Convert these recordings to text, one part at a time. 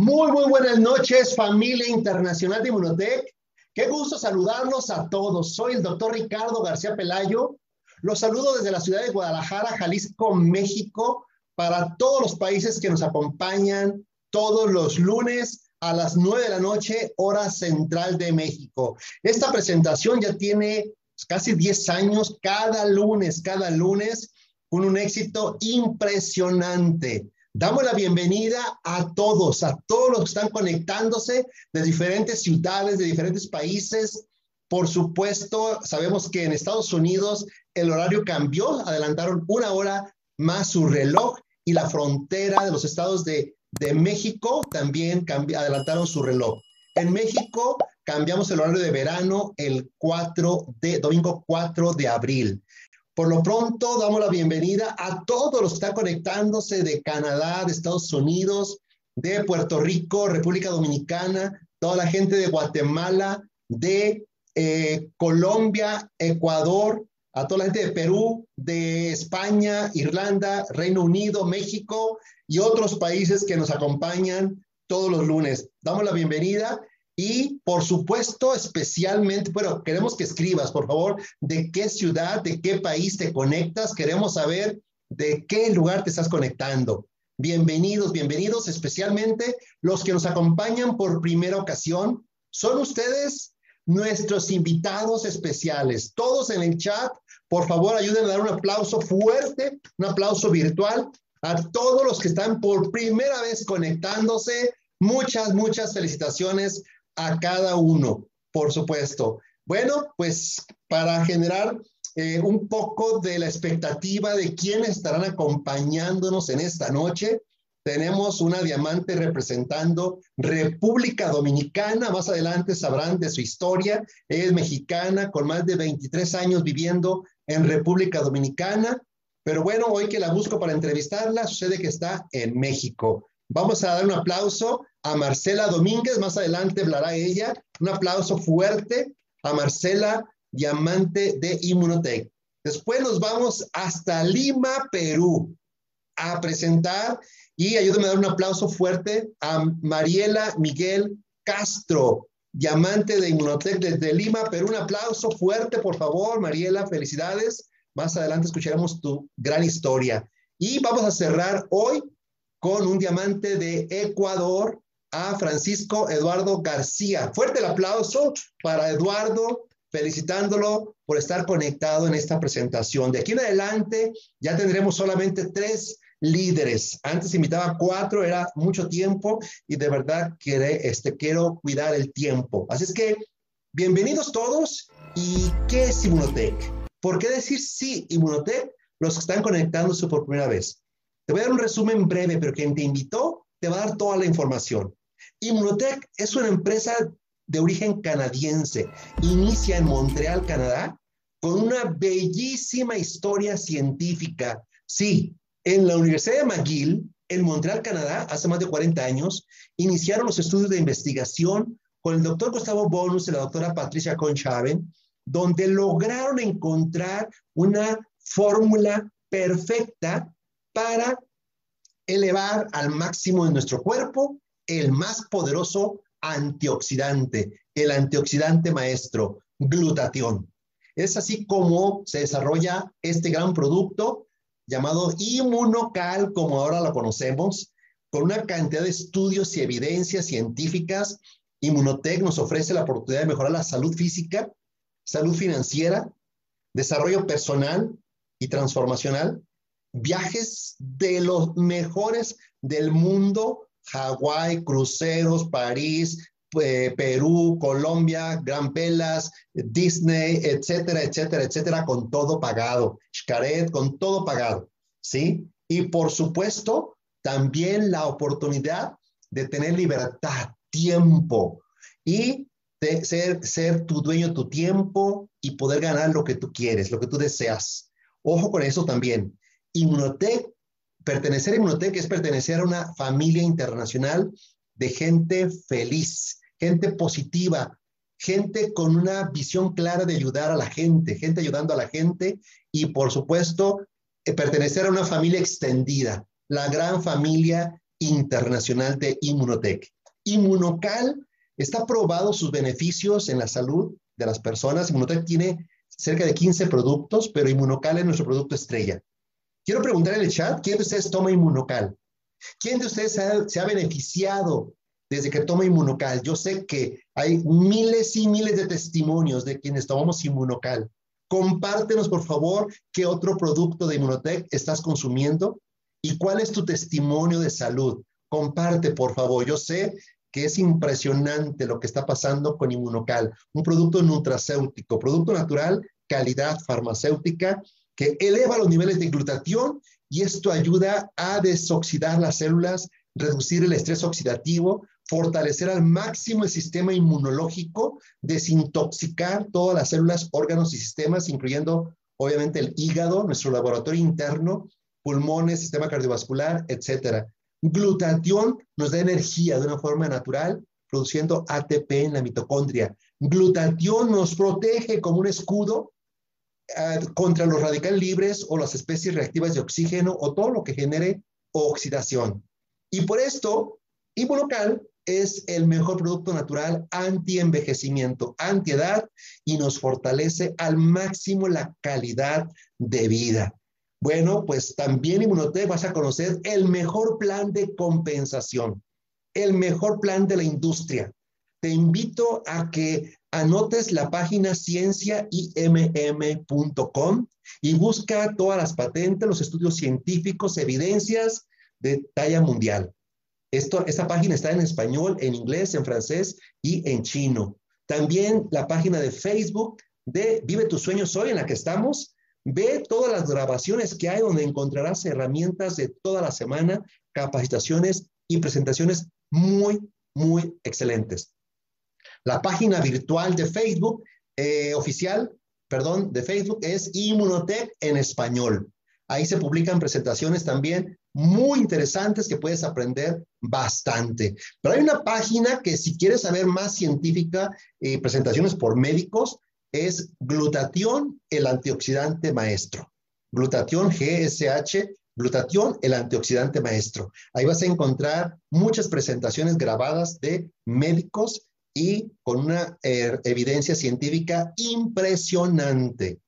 Muy, muy buenas noches, familia internacional de Inmunotech. Qué gusto saludarlos a todos. Soy el doctor Ricardo García Pelayo. Los saludo desde la ciudad de Guadalajara, Jalisco, México, para todos los países que nos acompañan todos los lunes a las 9 de la noche, hora central de México. Esta presentación ya tiene casi 10 años, cada lunes, cada lunes, con un éxito impresionante. Damos la bienvenida a todos, a todos los que están conectándose de diferentes ciudades, de diferentes países. Por supuesto, sabemos que en Estados Unidos el horario cambió, adelantaron una hora más su reloj y la frontera de los estados de, de México también adelantaron su reloj. En México cambiamos el horario de verano el 4 de, domingo 4 de abril. Por lo pronto, damos la bienvenida a todos los que están conectándose de Canadá, de Estados Unidos, de Puerto Rico, República Dominicana, toda la gente de Guatemala, de eh, Colombia, Ecuador, a toda la gente de Perú, de España, Irlanda, Reino Unido, México y otros países que nos acompañan todos los lunes. Damos la bienvenida y por supuesto, especialmente, bueno, queremos que escribas, por favor, de qué ciudad, de qué país te conectas. Queremos saber de qué lugar te estás conectando. Bienvenidos, bienvenidos, especialmente los que nos acompañan por primera ocasión. Son ustedes nuestros invitados especiales. Todos en el chat, por favor, ayuden a dar un aplauso fuerte, un aplauso virtual a todos los que están por primera vez conectándose. Muchas, muchas felicitaciones a cada uno, por supuesto. Bueno, pues para generar eh, un poco de la expectativa de quiénes estarán acompañándonos en esta noche, tenemos una diamante representando República Dominicana. Más adelante sabrán de su historia. Es mexicana con más de 23 años viviendo en República Dominicana. Pero bueno, hoy que la busco para entrevistarla, sucede que está en México. Vamos a dar un aplauso a Marcela Domínguez, más adelante hablará ella. Un aplauso fuerte a Marcela, diamante de Inmunotech. Después nos vamos hasta Lima, Perú, a presentar y ayúdame a dar un aplauso fuerte a Mariela Miguel Castro, diamante de Inmunotech desde Lima, Perú. Un aplauso fuerte, por favor, Mariela, felicidades. Más adelante escucharemos tu gran historia. Y vamos a cerrar hoy con un diamante de Ecuador a Francisco Eduardo García. Fuerte el aplauso para Eduardo, felicitándolo por estar conectado en esta presentación. De aquí en adelante ya tendremos solamente tres líderes. Antes invitaba cuatro, era mucho tiempo y de verdad que, este, quiero cuidar el tiempo. Así es que bienvenidos todos. ¿Y qué es Inmunotech? ¿Por qué decir sí, Inmunotech? Los que están conectándose por primera vez. Te voy a dar un resumen breve, pero quien te invitó te va a dar toda la información. Immunotech es una empresa de origen canadiense. Inicia en Montreal, Canadá, con una bellísima historia científica. Sí, en la Universidad de McGill, en Montreal, Canadá, hace más de 40 años, iniciaron los estudios de investigación con el doctor Gustavo Bonus y la doctora Patricia Conchaven, donde lograron encontrar una fórmula perfecta para elevar al máximo en nuestro cuerpo el más poderoso antioxidante, el antioxidante maestro, glutatión. Es así como se desarrolla este gran producto llamado Inmunocal, como ahora lo conocemos, con una cantidad de estudios y evidencias científicas. Inmunotech nos ofrece la oportunidad de mejorar la salud física, salud financiera, desarrollo personal y transformacional, viajes de los mejores del mundo, Hawái, cruceros, París, eh, Perú, Colombia, Gran Pelas, Disney, etcétera, etcétera, etcétera, con todo pagado. Xcaret, con todo pagado, ¿sí? Y por supuesto, también la oportunidad de tener libertad, tiempo y de ser, ser tu dueño tu tiempo y poder ganar lo que tú quieres, lo que tú deseas. Ojo con eso también. Inmunotech, pertenecer a Inmunotech es pertenecer a una familia internacional de gente feliz, gente positiva, gente con una visión clara de ayudar a la gente, gente ayudando a la gente y por supuesto eh, pertenecer a una familia extendida, la gran familia internacional de Inmunotech. Inmunocal está probado sus beneficios en la salud de las personas. Inmunotech tiene cerca de 15 productos, pero Inmunocal es nuestro producto estrella. Quiero preguntar en el chat, ¿quién de ustedes toma Inmunocal? ¿Quién de ustedes se ha, beneficiado desde que toma Inmunocal? Yo sé que hay miles y miles de testimonios de quienes tomamos Inmunocal. Compártenos, por favor, qué otro producto de Inmunotech estás consumiendo y cuál es tu testimonio de salud. Comparte, por favor. Yo sé que es impresionante lo que está pasando con Inmunocal, un producto nutracéutico, producto natural, calidad farmacéutica, que eleva los niveles de glutatión y esto ayuda a desoxidar las células, reducir el estrés oxidativo, fortalecer al máximo el sistema inmunológico, desintoxicar todas las células, órganos y sistemas, incluyendo obviamente el hígado, nuestro laboratorio interno, pulmones, sistema cardiovascular, etcétera. Glutatión nos da energía de una forma natural, produciendo ATP en la mitocondria. Glutatión nos protege como un escudo contra los radicales libres o las especies reactivas de oxígeno o todo lo que genere oxidación. Y por esto, Inmunocal es el mejor producto natural anti-envejecimiento, anti-edad y nos fortalece al máximo la calidad de vida. Bueno, pues también Inmunotech vas a conocer el mejor plan de compensación, el mejor plan de la industria. Te invito a que anotes la página cienciaimm.com y busca todas las patentes, los estudios científicos, evidencias de talla mundial. Esta página está en español, en inglés, en francés y en chino. También la página de Facebook de Vive tus sueños hoy en la que estamos Ve todas las grabaciones que hay donde encontrarás herramientas de toda la semana, capacitaciones y presentaciones muy, muy excelentes. La página virtual de Facebook eh, oficial, perdón, de Facebook es Inmunotech en español. Ahí se publican presentaciones también muy interesantes que puedes aprender bastante. Pero hay una página que si quieres saber más científica, y presentaciones por médicos, es glutatión, el antioxidante maestro. Glutatión GSH, glutatión, el antioxidante maestro. Ahí vas a encontrar muchas presentaciones grabadas de médicos y con una eh, evidencia científica impresionante.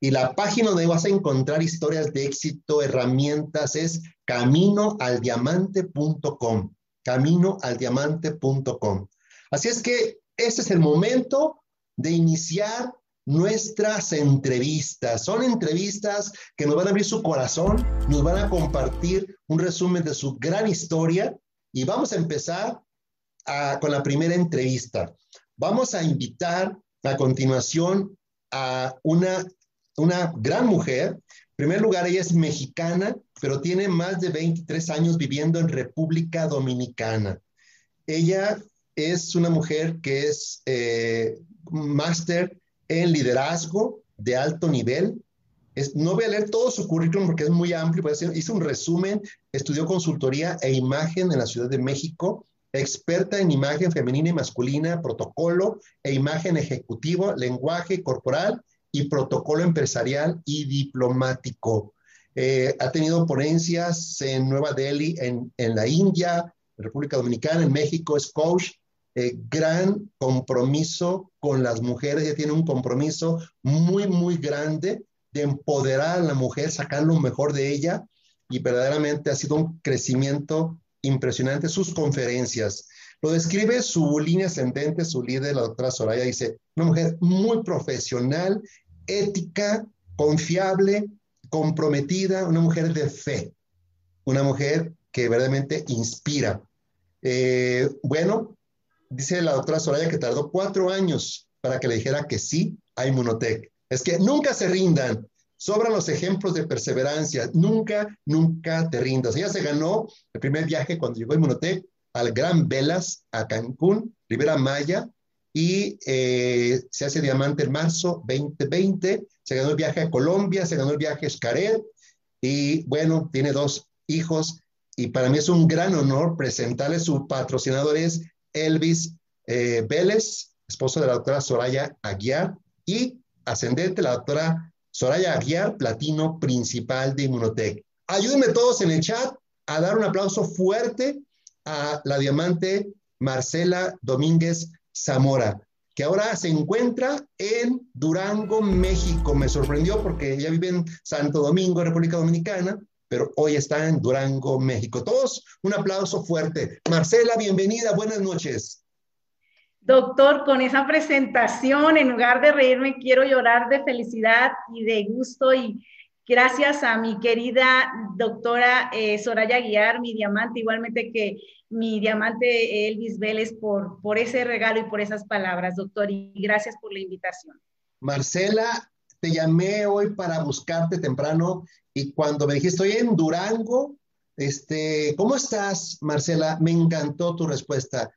Y la página donde vas a encontrar historias de éxito, herramientas, es caminoaldiamante.com. Caminoaldiamante.com. Así es que ese es el momento de iniciar nuestras entrevistas. Son entrevistas que nos van a abrir su corazón, nos van a compartir un resumen de su gran historia y vamos a empezar con la primera entrevista. Vamos a invitar a continuación a una, una gran mujer. En primer lugar, ella es mexicana, pero tiene más de 23 años viviendo en República Dominicana. Ella es una mujer que es eh, máster en liderazgo de alto nivel. no voy a leer todo su currículum porque es muy amplio, hizo un resumen, estudió consultoría e imagen en la Ciudad de México, experta en imagen femenina y masculina, protocolo e imagen ejecutivo, lenguaje corporal y protocolo empresarial y diplomático. Eh, ha tenido ponencias en Nueva Delhi, en, en la India, República Dominicana, en México, es coach eh, gran compromiso con las mujeres, ella tiene un compromiso muy, muy grande de empoderar a la mujer, sacar lo mejor de ella. Y verdaderamente ha sido un crecimiento impresionante sus conferencias. Lo describe su línea ascendente, su líder, la doctora Soraya, dice, una mujer muy profesional, ética, confiable, comprometida, una mujer de fe, una mujer que verdaderamente inspira. Eh, bueno, dice la doctora Soraya que tardó cuatro años para que le dijera que sí a Inmunotech. Es que nunca se rindan. Sobran los ejemplos de perseverancia. Nunca, nunca te rindas. Ella se ganó el primer viaje cuando llegó a Inmunotech al Gran Velas, a Cancún, Rivera Maya, y eh, se hace diamante en marzo 2020. Se ganó el viaje a Colombia, se ganó el viaje a Xcaret, y bueno, tiene dos hijos. Y para mí es un gran honor presentarle su patrocinador es Elvis eh, Vélez, esposo de la doctora Soraya Aguiar, y ascendente, la doctora Soraya Aguiar, platino principal de Inmunotech. Ayúdenme todos en el chat a dar un aplauso fuerte a la diamante Marcela Domínguez Zamora, que ahora se encuentra en Durango, México. Me sorprendió porque ella vive en Santo Domingo, República Dominicana, pero hoy está en Durango, México. Todos un aplauso fuerte. Marcela, bienvenida, buenas noches. Doctor, con esa presentación, en lugar de reírme, quiero llorar de felicidad y de gusto y gracias a mi querida doctora eh, Soraya Guiar, mi diamante, igualmente que mi diamante Elvis Vélez, por, por ese regalo y por esas palabras, doctor, y gracias por la invitación. Marcela, te llamé hoy para buscarte temprano y cuando me dijiste, estoy en Durango, este, ¿cómo estás, Marcela? Me encantó tu respuesta.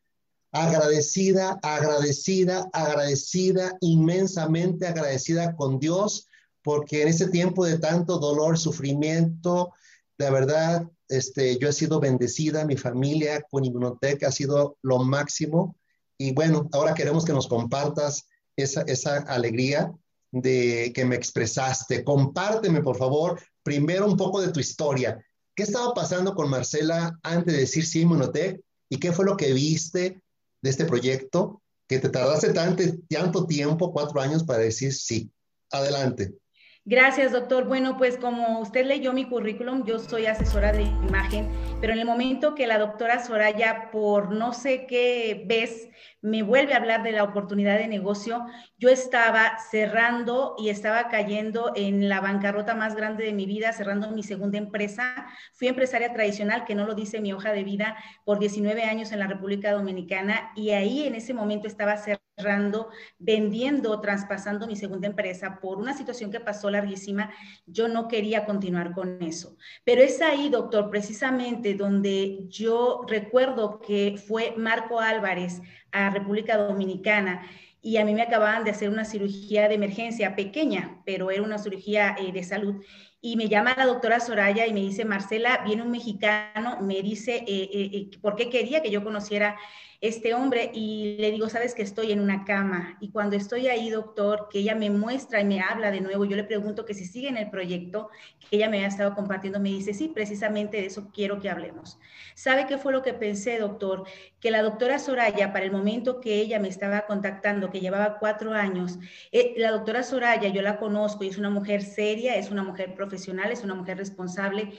Agradecida, agradecida, agradecida, inmensamente agradecida con Dios, porque en ese tiempo de tanto dolor, sufrimiento, de verdad, este, yo he sido bendecida, mi familia con Inmunotech ha sido lo máximo. Y bueno, ahora queremos que nos compartas esa, esa alegría de que me expresaste. Compárteme, por favor, primero un poco de tu historia. ¿Qué estaba pasando con Marcela antes de decir sí Inmunotech? ¿Y qué fue lo que viste de este proyecto que te tardaste tanto, tiempo, cuatro años, para decir sí? Adelante. Gracias, doctor. Bueno, pues como usted leyó mi currículum, yo soy asesora de imagen, pero en el momento que la doctora Soraya, por no sé qué vez, me vuelve a hablar de la oportunidad de negocio, yo estaba cerrando y estaba cayendo en la bancarrota más grande de mi vida, cerrando mi segunda empresa. Fui empresaria tradicional, que no lo dice mi hoja de vida, por 19 años en la República Dominicana y ahí en ese momento estaba cerrando, vendiendo, traspasando mi segunda empresa por una situación que pasó larguísima. Yo no quería continuar con eso. Pero es ahí, doctor, precisamente donde yo recuerdo que fue Marco Álvarez a República Dominicana y a mí me acababan de hacer una cirugía de emergencia pequeña, pero era una cirugía eh, de salud. Y me llama la doctora Soraya y me dice, Marcela, viene un mexicano, me dice eh, eh, por qué quería que yo conociera este hombre y le digo, sabes que estoy en una cama y cuando estoy ahí, doctor, que ella me muestra y me habla de nuevo, yo le pregunto que si sigue en el proyecto que ella me había estado compartiendo, me dice, sí, precisamente de eso quiero que hablemos. ¿Sabe qué fue lo que pensé, doctor? Que la doctora Soraya, para el momento que ella me estaba contactando, que llevaba cuatro años, eh, la doctora Soraya, yo la conozco y es una mujer seria, es una mujer profesional, es una mujer responsable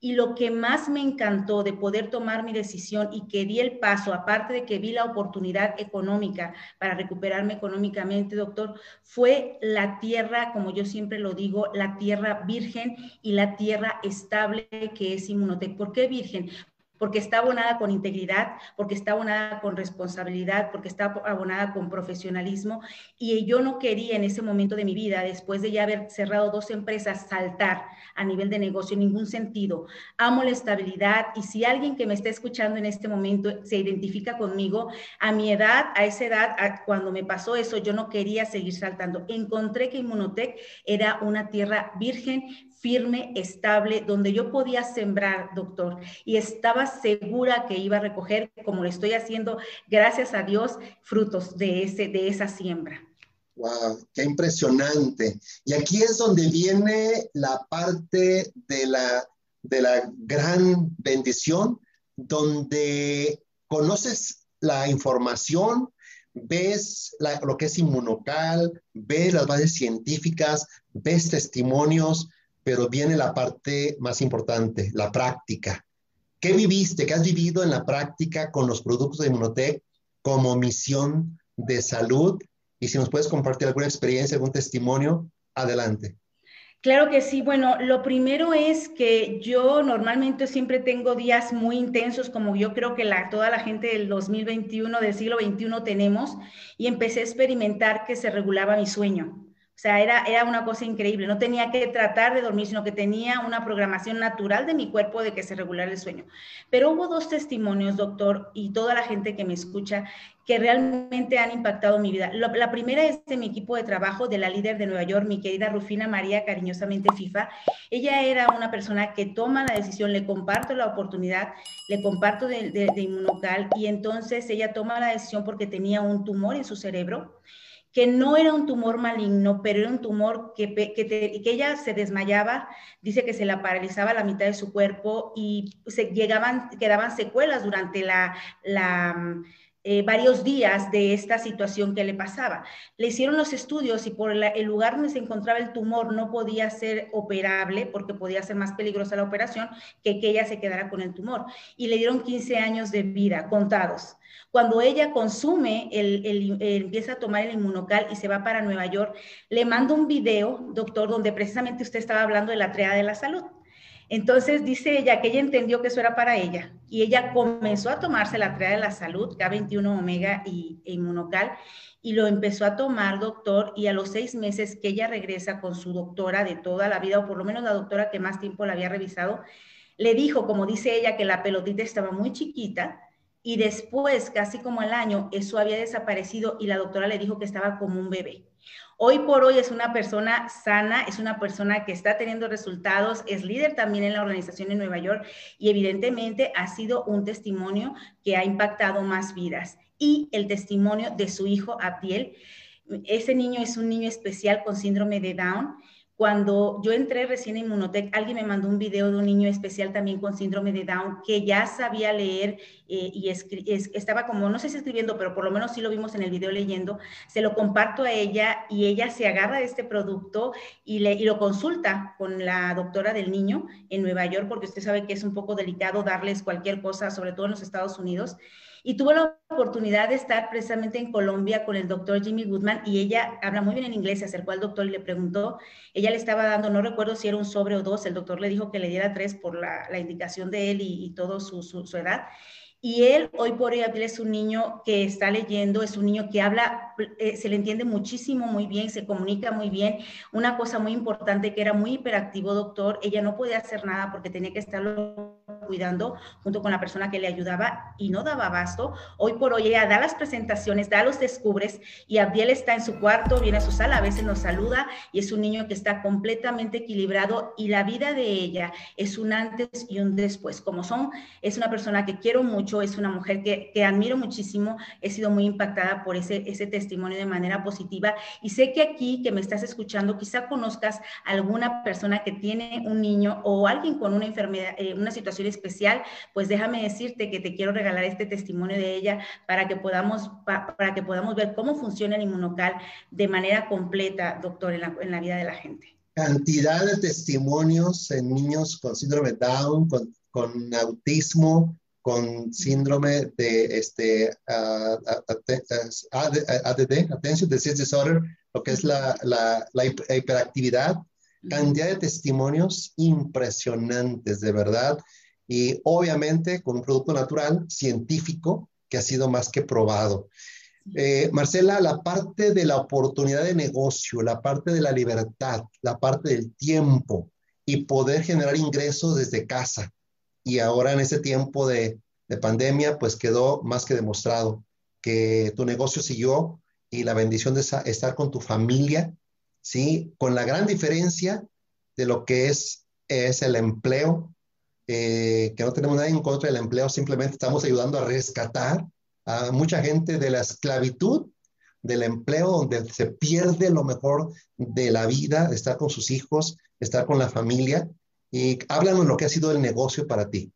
y lo que más me encantó de poder tomar mi decisión y que di el paso, aparte de que vi la oportunidad económica para recuperarme económicamente, doctor, fue la tierra, como yo siempre lo digo, la tierra virgen y la tierra estable que es Inmunotec. ¿Por qué virgen? Porque está abonada con integridad, porque está abonada con responsabilidad, porque está abonada con profesionalismo. Y yo no quería en ese momento de mi vida, después de ya haber cerrado dos empresas, saltar a nivel de negocio en ningún sentido. Amo la estabilidad y si alguien que me está escuchando en este momento se identifica conmigo, a mi edad, a esa edad, cuando me pasó eso, yo no quería seguir saltando. Encontré que Inmunotech era una tierra virgen, firme, estable, donde yo podía sembrar, doctor, y estaba segura que iba a recoger, como lo estoy haciendo, gracias a Dios, frutos de, ese, de esa siembra. ¡Wow! ¡Qué impresionante! Y aquí es donde viene la parte de la, de la gran bendición, donde conoces la información, ves lo que es inmunocal, ves las bases científicas, ves testimonios, pero viene la parte más importante, la práctica. ¿Qué viviste, qué has vivido en la práctica con los productos de Inmunotech como misión de salud? Y si nos puedes compartir alguna experiencia, algún testimonio, adelante. Claro que sí. Bueno, lo primero es que yo normalmente siempre tengo días muy intensos, como yo creo que la, toda la gente del 2021, del siglo XXI tenemos, y empecé a experimentar que se regulaba mi sueño. O sea, era, era una cosa increíble. No tenía que tratar de dormir, sino que tenía una programación natural de mi cuerpo de que se regulara el sueño. Pero hubo dos testimonios, doctor, y toda la gente que me escucha, que realmente han impactado mi vida. La, primera es de mi equipo de trabajo, de la líder de Nueva York, mi querida Rufina María, cariñosamente FIFA. Ella era una persona que toma la decisión, le comparto la oportunidad, le comparto de, de, de Inmunocal, y entonces ella toma la decisión porque tenía un tumor en su cerebro que no era un tumor maligno, pero era un tumor que, que, ella se desmayaba, dice que se la paralizaba la mitad de su cuerpo y se llegaban, quedaban secuelas durante la eh, varios días de esta situación que le pasaba. Le hicieron los estudios y por el lugar donde se encontraba el tumor no podía ser operable porque podía ser más peligrosa la operación que que ella se quedara con el tumor. Y le dieron 15 años de vida contados. Cuando ella consume, el, empieza a tomar el inmunocal y se va para Nueva York, le mando un video, doctor, donde precisamente usted estaba hablando de la triada de la salud. Entonces dice ella que ella entendió que eso era para ella y ella comenzó a tomarse la triada de la salud, K21 Omega y e Inmunocal, y lo empezó a tomar, doctor, y a los seis meses que ella regresa con su doctora de toda la vida, o por lo menos la doctora que más tiempo la había revisado, le dijo, como dice ella, que la pelotita estaba muy chiquita, y después, casi como al año, eso había desaparecido y la doctora le dijo que estaba como un bebé. Hoy por hoy es una persona sana, es una persona que está teniendo resultados, es líder también en la organización en Nueva York y evidentemente ha sido un testimonio que ha impactado más vidas. Y el testimonio de su hijo Abdiel, ese niño es un niño especial con síndrome de Down cuando yo entré recién en Inmunotech, alguien me mandó un video de un niño especial también con síndrome de Down que ya sabía leer eh, y estaba como, no sé si escribiendo, pero por lo menos sí lo vimos en el video leyendo. Se lo comparto a ella y ella se agarra de este producto y, le, y lo consulta con la doctora del niño en Nueva York, porque usted sabe que es un poco delicado darles cualquier cosa, sobre todo en los Estados Unidos. Y tuvo la oportunidad de estar precisamente en Colombia con el doctor Jimmy Goodman y ella habla muy bien en inglés, se acercó al doctor le preguntó, ella le estaba dando, no recuerdo si era un sobre o dos, el doctor le dijo que le diera tres por la, indicación de él y, y todo su, su, edad. Y él, hoy por hoy, es un niño que está leyendo, es un niño que habla, eh, se le entiende muchísimo, muy bien, se comunica muy bien. Una cosa muy importante que era muy hiperactivo, doctor, ella no podía hacer nada porque tenía que estarlo cuidando junto con la persona que le ayudaba y no daba abasto. Hoy por hoy ella da las presentaciones, da los descubres y Abdiel está en su cuarto, viene a su sala, a veces nos saluda y es un niño que está completamente equilibrado y la vida de ella es un antes y un después. Como son, es una persona que quiero mucho, es una mujer que, que admiro muchísimo, he sido muy impactada por ese, ese testimonio de manera positiva y sé que aquí que me estás escuchando, quizá conozcas alguna persona que tiene un niño o alguien con una enfermedad, eh, una situación especial, pues déjame decirte que te quiero regalar este testimonio de ella para que podamos, para que podamos ver cómo funciona el inmunocal de manera completa, doctor, en la, en la vida de la gente. Cantidad de testimonios en niños con síndrome Down, con, con autismo, con síndrome de este, uh, ADD, Attention Deficit Disorder, lo que es la, la, la hiperactividad, cantidad de testimonios impresionantes, de verdad y obviamente con un producto natural, científico, que ha sido más que probado. Eh, Marcela, la parte de la oportunidad de negocio, la parte de la libertad, la parte del tiempo y poder generar ingresos desde casa. Y ahora en este tiempo de, de pandemia, pues quedó más que demostrado que tu negocio siguió y la bendición de estar con tu familia, ¿sí? Con la gran diferencia de lo que es, es el empleo eh, que no tenemos nada en contra del empleo, simplemente estamos ayudando a rescatar a mucha gente de la esclavitud del empleo, donde se pierde lo mejor de la vida, estar con sus hijos, estar con la familia. Y háblanos lo que ha sido el negocio para ti.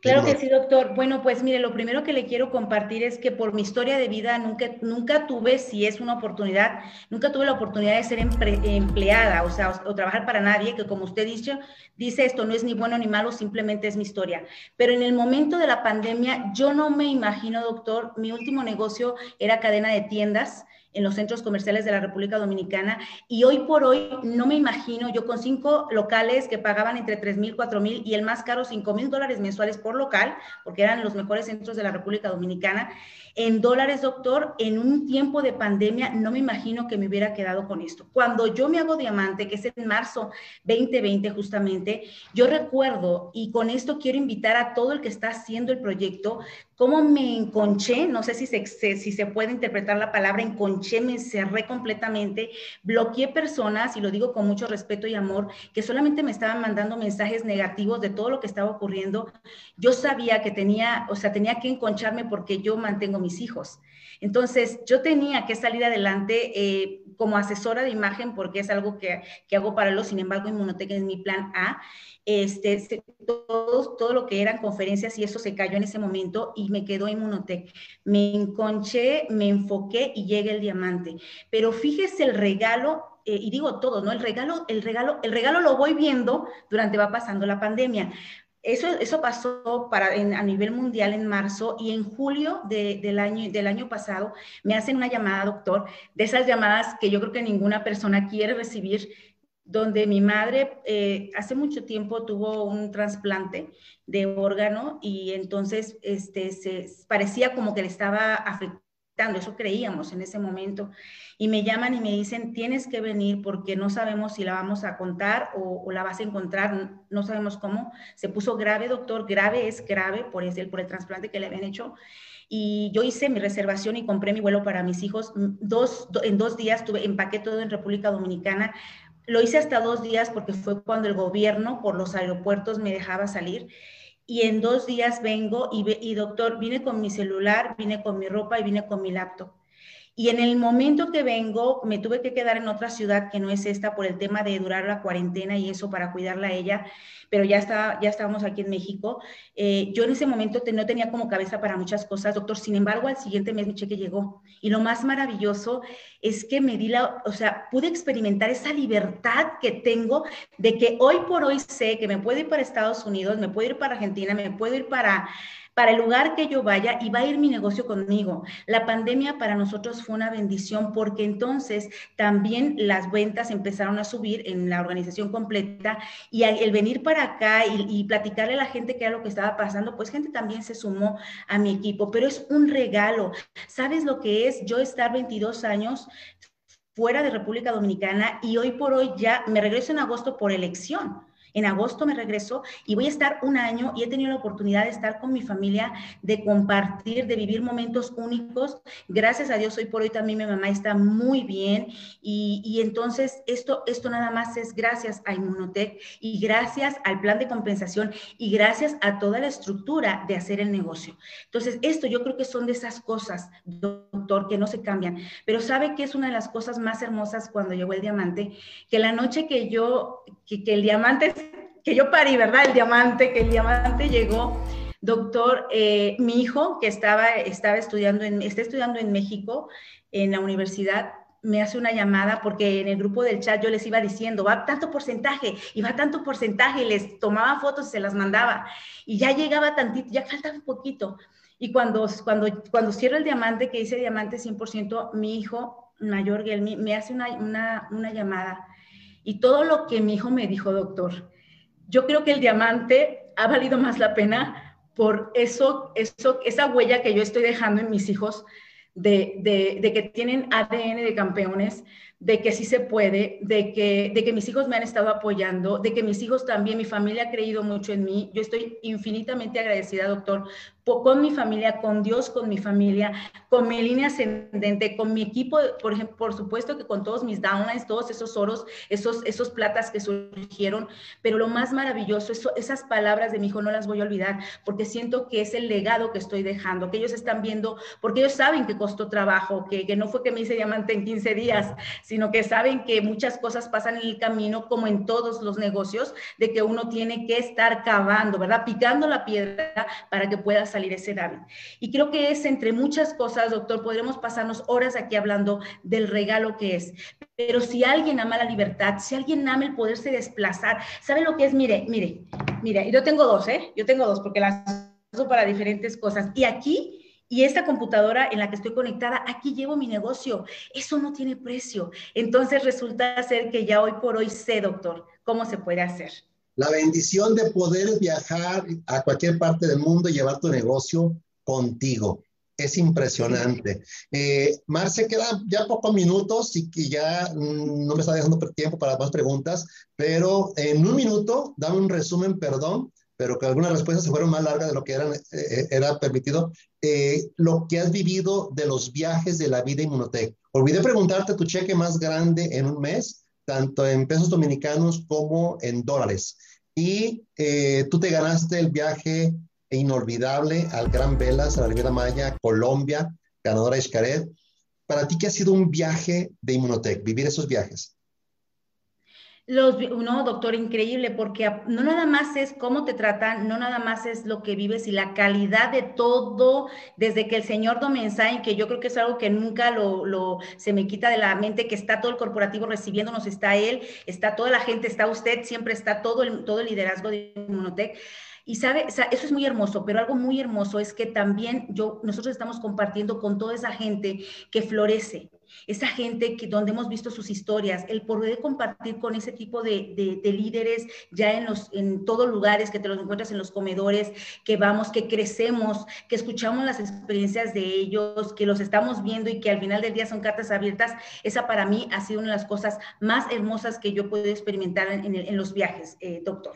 Claro que sí, doctor. Bueno, pues mire, lo primero que le quiero compartir es que por mi historia de vida nunca, nunca tuve, si es una oportunidad, nunca tuve la oportunidad de ser empleada, o sea, o, trabajar para nadie, que como usted dice, dice esto no es ni bueno ni malo, simplemente es mi historia. Pero en el momento de la pandemia, yo no me imagino, doctor, mi último negocio era cadena de tiendas en los centros comerciales de la República Dominicana y hoy por hoy no me imagino yo con cinco locales que pagaban entre 3 mil, 4 mil y el más caro 5 mil dólares mensuales por local, porque eran los mejores centros de la República Dominicana en dólares, doctor, en un tiempo de pandemia, no me imagino que me hubiera quedado con esto. Cuando yo me hago diamante, que es en marzo 2020 justamente, yo recuerdo, y con esto quiero invitar a todo el que está haciendo el proyecto, cómo me enconché, no sé si se, si se puede interpretar la palabra enconché, me encerré completamente, bloqueé personas, y lo digo con mucho respeto y amor, que solamente me estaban mandando mensajes negativos de todo lo que estaba ocurriendo. Yo sabía que tenía, o sea, tenía que enconcharme porque yo mantengo mis hijos. Entonces, yo tenía que salir adelante eh, como asesora de imagen porque es algo que, que hago para los, sin embargo, Inmunotech es mi plan A este, todo, todo lo que eran conferencias y eso se cayó en ese momento y me quedó Inmunotech. Me enconché, me enfoqué y llega el diamante. Pero fíjese el regalo, eh, y digo todo, ¿no? El regalo, el regalo, el regalo lo voy viendo durante va pasando la pandemia. Eso, eso pasó para, a nivel mundial en marzo y en julio del, año, del año pasado me hacen una llamada, doctor, de esas llamadas que yo creo que ninguna persona quiere recibir, donde mi madre eh, hace mucho tiempo tuvo un trasplante de órgano y entonces este, se parecía como que le estaba afectando, eso creíamos en ese momento. Y me llaman y me dicen, tienes que venir porque no sabemos si la vamos a contar o, la vas a encontrar, no sabemos cómo. Se puso grave, doctor, grave es grave por, el, por el trasplante que le habían hecho. Y yo hice mi reservación y compré mi vuelo para mis hijos. Dos, en dos días tuve, empaqué todo en República Dominicana lo hice hasta dos días porque fue cuando el gobierno por los aeropuertos me dejaba salir. Y en dos días vengo y, y doctor, vine con mi celular, vine con mi ropa y vine con mi laptop. Y en el momento que vengo, me tuve que quedar en otra ciudad que no es esta por el tema de durar la cuarentena y eso para cuidarla a ella, pero ya, está, ya estábamos aquí en México. Eh, yo en ese momento no tenía como cabeza para muchas cosas, doctor. Sin embargo, al siguiente mes mi cheque llegó. Y lo más maravilloso es que me di la, o sea, pude experimentar esa libertad que tengo de que hoy por hoy sé que me puedo ir para Estados Unidos, me puedo ir para Argentina, me puedo ir para para el lugar que yo vaya y va a ir mi negocio conmigo. La pandemia para nosotros fue una bendición porque entonces también las ventas empezaron a subir en la organización completa y el venir para acá y, platicarle a la gente qué era lo que estaba pasando, pues gente también se sumó a mi equipo, pero es un regalo. ¿Sabes lo que es yo estar 22 años fuera de República Dominicana y hoy por hoy ya me regreso en agosto por elección? En agosto me regreso y voy a estar un año y he tenido la oportunidad de estar con mi familia, de compartir, de vivir momentos únicos. Gracias a Dios, hoy por hoy también mi mamá está muy bien y, entonces esto, esto nada más es gracias a Inmunotech y gracias al plan de compensación y gracias a toda la estructura de hacer el negocio. Entonces, esto yo creo que son de esas cosas, doctor, que no se cambian. Pero sabe que es una de las cosas más hermosas cuando llegó el diamante, que la noche que yo, que, que el diamante que yo parí, ¿verdad? El diamante, que el diamante llegó. Doctor, eh, mi hijo que estaba, estaba estudiando, en, está estudiando en México, en la universidad, me hace una llamada porque en el grupo del chat yo les iba diciendo, va tanto porcentaje y va tanto porcentaje, y les tomaba fotos y se las mandaba. Y ya llegaba tantito, ya faltaba un poquito. Y cuando, cuando, cuando cierro el diamante, que dice diamante 100%, mi hijo mayor, me, me hace una, una, una llamada. Y todo lo que mi hijo me dijo, doctor, yo creo que el diamante ha valido más la pena por eso, esa huella que yo estoy dejando en mis hijos de, que tienen ADN de campeones, de que sí se puede, de que, de que mis hijos me han estado apoyando, de que mis hijos también, mi familia ha creído mucho en mí. Yo estoy infinitamente agradecida, doctor, con mi familia, con Dios, con mi familia, con mi línea ascendente, con mi equipo, por ejemplo, por supuesto que con todos mis downlines, todos esos oros, esos, esos platas que surgieron, pero lo más maravilloso, eso, esas palabras de mi hijo no las voy a olvidar, porque siento que es el legado que estoy dejando, que ellos están viendo, porque ellos saben que costó trabajo, que, que no fue que me hice diamante en 15 días, sino que saben que muchas cosas pasan en el camino, como en todos los negocios, de que uno tiene que estar cavando, ¿verdad? Picando la piedra para que pueda salir ese David. Y creo que es entre muchas cosas, doctor, podremos pasarnos horas aquí hablando del regalo que es. Pero si alguien ama la libertad, si alguien ama el poderse desplazar, ¿sabe lo que es? Mire, mire, mire, yo tengo dos, ¿eh? Yo tengo dos porque las uso para diferentes cosas. Y aquí y esta computadora en la que estoy conectada, aquí llevo mi negocio. Eso no tiene precio. Entonces resulta ser que ya hoy por hoy sé, doctor, cómo se puede hacer. La bendición de poder viajar a cualquier parte del mundo y llevar tu negocio contigo. Es impresionante. Eh, Marce, quedan ya pocos minutos y que ya mm, no me está dejando tiempo para más preguntas, pero en un minuto, dame un resumen, perdón, pero que algunas respuestas se fueron más largas de lo que eran, eh, era permitido. Eh, lo que has vivido de los viajes de la vida Inmunotech. Olvidé preguntarte tu cheque más grande en un mes, tanto en pesos dominicanos como en dólares. Y eh, tú te ganaste el viaje inolvidable al Gran Velas, a la Riviera Maya, Colombia, ganadora de Xcaret. Para ti, ¿qué ha sido un viaje de Inmunotech, vivir esos viajes? Los, no, doctor, increíble, porque no nada más es cómo te tratan, no nada más es lo que vives y la calidad de todo, desde que el señor Domensain, que yo creo que es algo que nunca lo, lo, se me quita de la mente, que está todo el corporativo recibiéndonos, está él, está toda la gente, está usted, siempre está todo el, todo el liderazgo de Inmunotech. Y sabe, eso es muy hermoso, pero algo muy hermoso es que también yo, nosotros estamos compartiendo con toda esa gente que florece, esa gente que donde hemos visto sus historias, el poder compartir con ese tipo de, líderes ya en los en todos lugares que te los encuentras en los comedores, que vamos, que crecemos, que escuchamos las experiencias de ellos, que los estamos viendo y que al final del día son cartas abiertas, esa para mí ha sido una de las cosas más hermosas que yo puedo experimentar en, los viajes, eh, doctor.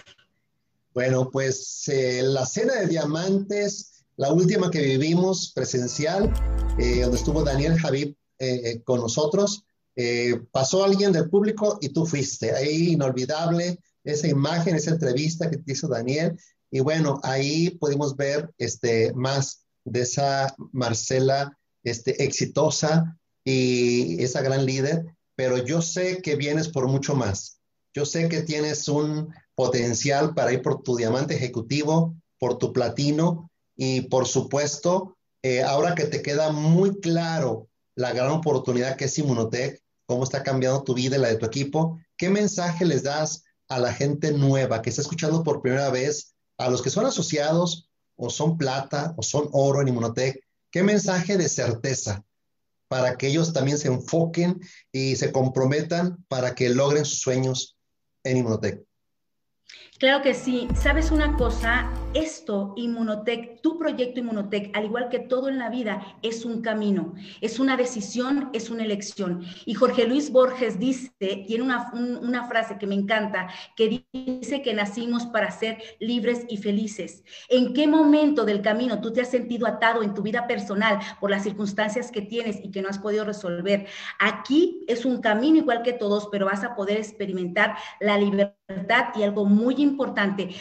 Bueno, pues eh, la cena de diamantes, la última que vivimos presencial, eh, donde estuvo Daniel Javib eh, eh, con nosotros. Eh, pasó alguien del público y tú fuiste. Ahí inolvidable esa imagen, esa entrevista que te hizo Daniel. Y bueno, ahí pudimos ver este, más de esa Marcela este, exitosa y esa gran líder, pero yo sé que vienes por mucho más. Yo sé que tienes un potencial para ir por tu diamante ejecutivo, por tu platino y por supuesto, ahora que te queda muy claro la gran oportunidad que es Inmunotech, cómo está cambiando tu vida y la de tu equipo. ¿Qué mensaje les das a la gente nueva que está escuchando por primera vez, a los que son asociados o son plata o son oro en Inmunotech? ¿Qué mensaje de certeza para que ellos también se enfoquen y se comprometan para que logren sus sueños en Inmunotech? Claro que sí. ¿Sabes una cosa? Esto, Inmunotech, tu proyecto Inmunotech, al igual que todo en la vida, es un camino, es una decisión, es una elección. Y Jorge Luis Borges dice, tiene una, una frase que me encanta, que dice que nacimos para ser libres y felices. ¿En qué momento del camino tú te has sentido atado en tu vida personal por las circunstancias que tienes y que no has podido resolver? Aquí es un camino igual que todos, pero vas a poder experimentar la libertad y algo muy importante,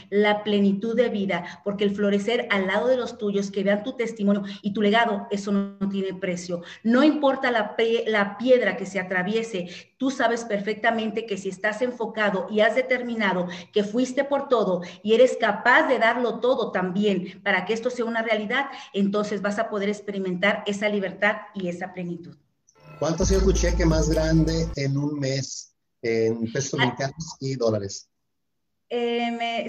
la plenitud de vida, porque el florecer al lado de los tuyos, que vean tu testimonio y tu legado, eso no, tiene precio. No importa la, la piedra que se atraviese, tú sabes perfectamente que si estás enfocado y has determinado que fuiste por todo y eres capaz de darlo todo también para que esto sea una realidad, entonces vas a poder experimentar esa libertad y esa plenitud. ¿Cuánto ha sido tu cheque más grande en un mes? en pesos ah. mexicanos y dólares? Eh,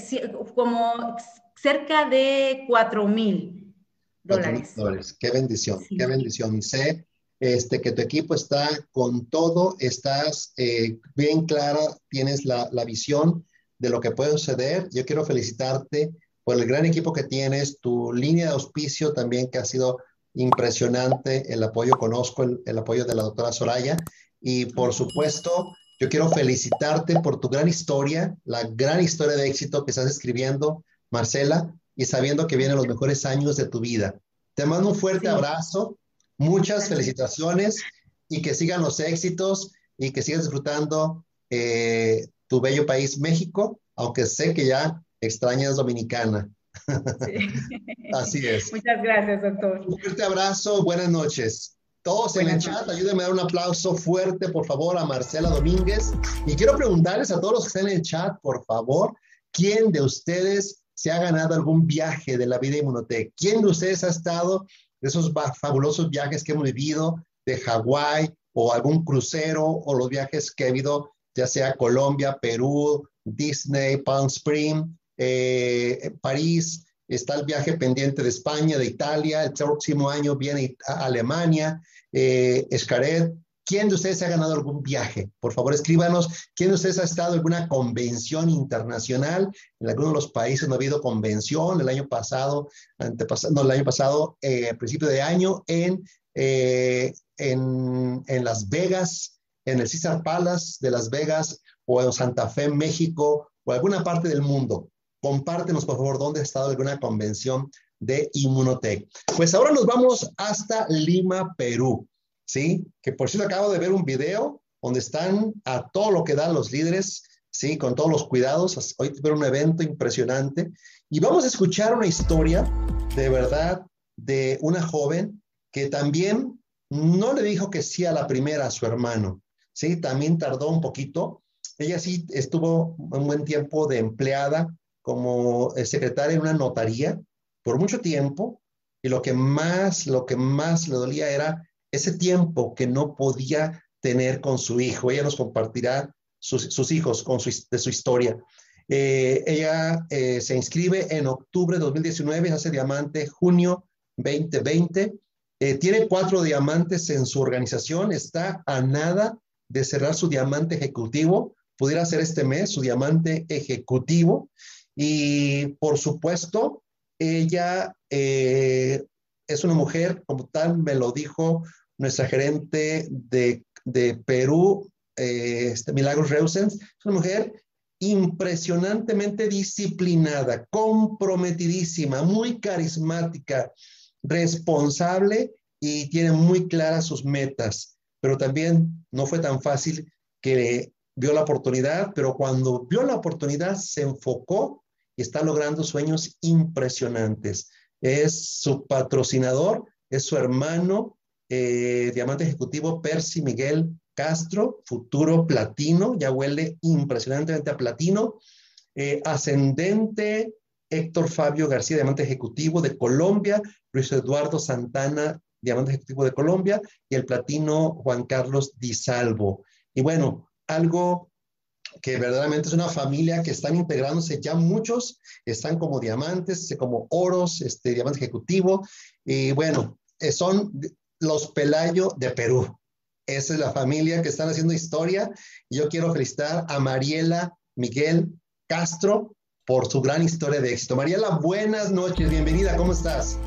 como cerca de 4 mil dólares. dólares. Qué bendición, qué bendición. Y sé este, que tu equipo está con todo, estás eh, bien clara, tienes la, la, visión de lo que puede suceder. Yo quiero felicitarte por el gran equipo que tienes, tu línea de auspicio también que ha sido impresionante, el apoyo, conozco el, el apoyo de la doctora Soraya y por supuesto yo quiero felicitarte por tu gran historia, la gran historia de éxito que estás escribiendo, Marcela, y sabiendo que vienen los mejores años de tu vida. Te mando un fuerte abrazo, muchas felicitaciones y que sigan los éxitos y que sigas disfrutando eh, tu bello país, México, aunque sé que ya extrañas Dominicana. Así es. Muchas gracias, doctor. Un fuerte abrazo, buenas noches. Todos en el chat, ayúdenme a dar un aplauso fuerte, por favor, a Marcela Domínguez. Y quiero preguntarles a todos los que están en el chat, por favor, ¿quién de ustedes se ha ganado algún viaje de la vida Inmunotech? ¿Quién de ustedes ha estado de esos fabulosos viajes que hemos vivido de Hawái o algún crucero o los viajes que he vivido, ya sea Colombia, Perú, Disney, Palm Spring, eh, París? Está el viaje pendiente de España, de Italia, el próximo año viene Alemania, eh, Escaret. ¿Quién de ustedes ha ganado algún viaje? Por favor, escríbanos. ¿Quién de ustedes ha estado en alguna convención internacional? En alguno de los países no ha habido convención. El año pasado, no, el año pasado, eh, principio de año, en, eh, en, en Las Vegas, en el César Palace de Las Vegas o en Santa Fe, México, o alguna parte del mundo. Compártenos por favor dónde has estado alguna convención de Inmunotech. Pues ahora nos vamos hasta Lima, Perú, ¿sí? Que por cierto acabo de ver un video donde están a todo lo que dan los líderes, ¿sí? Con todos los cuidados. Hoy tuve un evento impresionante y vamos a escuchar una historia de verdad de una joven que también no le dijo que sí a la primera a su hermano, ¿sí? También tardó un poquito. Ella sí estuvo un buen tiempo de empleada como eh, secretaria en una notaría por mucho tiempo y lo que más, lo que más le dolía era ese tiempo que no podía tener con su hijo. Ella nos compartirá sus, hijos con su, de su historia. Eh, ella eh, se inscribe en octubre de 2019, hace diamante junio 2020. Eh, tiene cuatro diamantes en su organización, está a nada de cerrar su diamante ejecutivo. Pudiera ser este mes su diamante ejecutivo. Y por supuesto, ella es una mujer, como tal me lo dijo nuestra gerente de, Perú, este, Milagros Reusens, es una mujer impresionantemente disciplinada, comprometidísima, muy carismática, responsable y tiene muy claras sus metas. Pero también no fue tan fácil que vio la oportunidad, pero cuando vio la oportunidad se enfocó y está logrando sueños impresionantes. Es su patrocinador, es su hermano, eh, diamante ejecutivo Percy Miguel Castro, futuro platino, ya huele impresionantemente a platino. Eh, ascendente Héctor Fabio García, diamante ejecutivo de Colombia, Luis Eduardo Santana, diamante ejecutivo de Colombia, y el platino Juan Carlos Di Salvo. Y bueno, algo que verdaderamente es una familia que están integrándose ya muchos, están como diamantes, como oros, este, diamante ejecutivo, y bueno, eh, son los Pelayo de Perú. Esa es la familia que están haciendo historia. Yo quiero felicitar a Mariela Miguel Castro por su gran historia de éxito. Mariela, buenas noches, bienvenida, ¿cómo estás?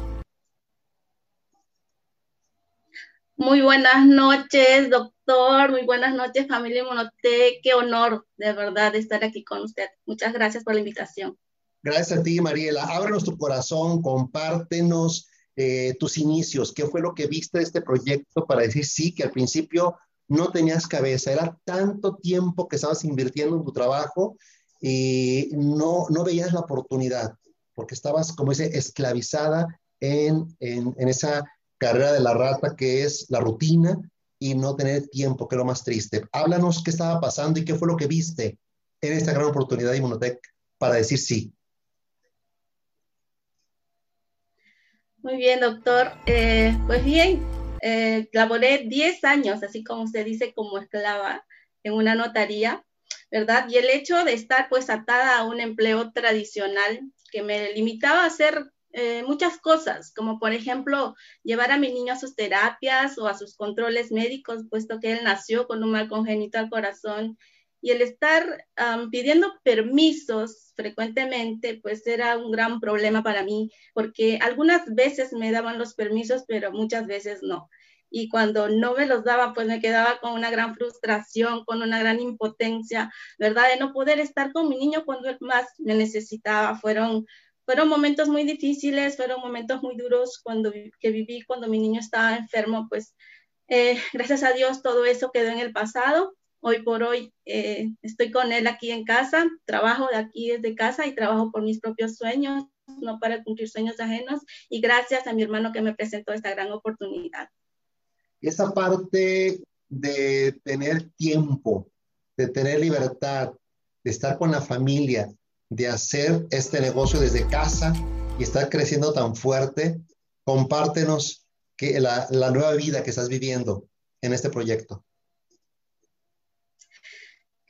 Muy buenas noches, doctor. Muy buenas noches, familia Monote. Qué honor, de verdad, estar aquí con usted. Muchas gracias por la invitación. Gracias a ti, Mariela. Ábrenos tu corazón, compártenos eh, tus inicios, qué fue lo que viste de este proyecto para decir sí, que al principio no tenías cabeza, era tanto tiempo que estabas invirtiendo en tu trabajo y no, no veías la oportunidad, porque estabas, como dice, esclavizada en, en, en esa carrera de la rata que es la rutina y no tener tiempo, que es lo más triste. Háblanos qué estaba pasando y qué fue lo que viste en esta gran oportunidad de Inmunotech para decir sí. Muy bien, doctor. Eh, pues bien, eh, laboré 10 años, así como usted dice, como esclava en una notaría, ¿verdad? Y el hecho de estar pues atada a un empleo tradicional que me limitaba a hacer eh, muchas cosas, como por ejemplo llevar a mi niño a sus terapias o a sus controles médicos, puesto que él nació con un mal congénito al corazón y el estar pidiendo permisos frecuentemente, pues era un gran problema para mí, porque algunas veces me daban los permisos, pero muchas veces no. Y cuando no me los daban, pues me quedaba con una gran frustración, con una gran impotencia, ¿verdad? De no poder estar con mi niño cuando él más me necesitaba. Fueron, fueron momentos muy difíciles, fueron momentos muy duros cuando, que viví cuando mi niño estaba enfermo, pues eh, gracias a Dios todo eso quedó en el pasado Hoy por hoy eh, estoy con él aquí en casa, trabajo de aquí desde casa y trabajo por mis propios sueños, no para cumplir sueños ajenos. Y gracias a mi hermano que me presentó esta gran oportunidad. Esa parte de tener tiempo, de tener libertad, de estar con la familia, de hacer este negocio desde casa y estar creciendo tan fuerte, compártenos la nueva vida que estás viviendo en este proyecto.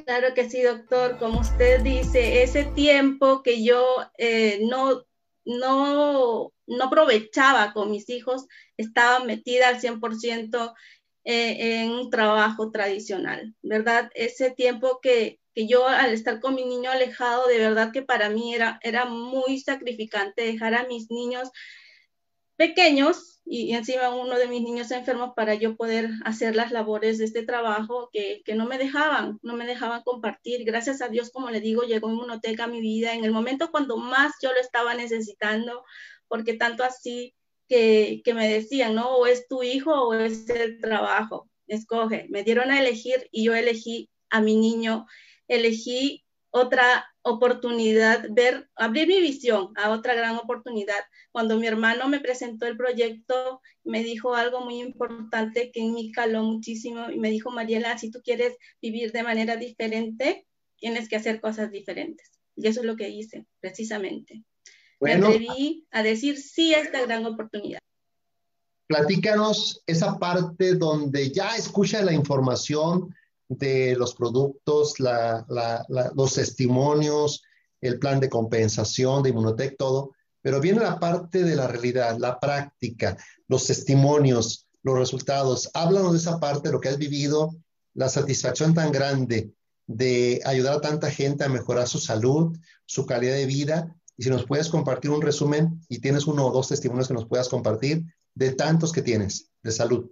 Claro que sí, doctor. Como usted dice, ese tiempo que yo eh, no, no, no aprovechaba con mis hijos, estaba metida al 100% eh, en un trabajo tradicional, ¿verdad? Ese tiempo que, que, yo al estar con mi niño alejado, de verdad que para mí era, era muy sacrificante dejar a mis niños pequeños y, encima uno de mis niños enfermos para yo poder hacer las labores de este trabajo que, que, no me dejaban, no me dejaban compartir. Gracias a Dios, como le digo, llegó Inmunoteca a mi vida en el momento cuando más yo lo estaba necesitando, porque tanto así que, que me decían, ¿no? O es tu hijo o es el trabajo, escoge. Me dieron a elegir y yo elegí a mi niño, elegí otra oportunidad, ver, abrir mi visión a otra gran oportunidad. Cuando mi hermano me presentó el proyecto, me dijo algo muy importante que en mí caló muchísimo y me dijo, Mariela, si tú quieres vivir de manera diferente, tienes que hacer cosas diferentes. Y eso es lo que hice, precisamente. me atreví a decir sí a esta gran oportunidad. Platícanos esa parte donde ya escucha la información, de los productos, los testimonios, el plan de compensación de Inmunotech, todo, pero viene la parte de la realidad, la práctica, los testimonios, los resultados. Háblanos de esa parte, lo que has vivido, la satisfacción tan grande de ayudar a tanta gente a mejorar su salud, su calidad de vida. Y si nos puedes compartir un resumen y tienes uno o dos testimonios que nos puedas compartir de tantos que tienes de salud.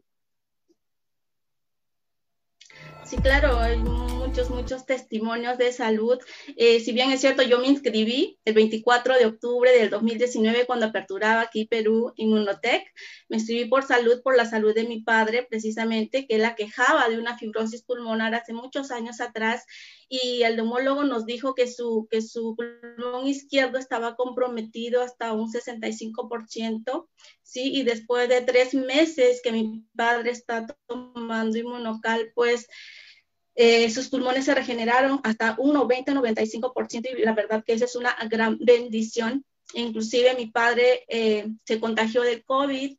Sí, claro, hay muchos, muchos testimonios de salud. Eh, si bien es cierto, yo me inscribí el 24 de octubre del 2019 cuando aperturaba aquí Perú Inmunotech. Me inscribí por salud, por la salud de mi padre, precisamente, que él aquejaba de una fibrosis pulmonar hace muchos años atrás y el neumólogo nos dijo que su, que su pulmón izquierdo estaba comprometido hasta un 65%, ¿sí? Y después de tres meses que mi padre está tomando inmunocal, pues eh, sus pulmones se regeneraron hasta un 90-95% y la verdad que esa es una gran bendición. Inclusive mi padre eh, se contagió del COVID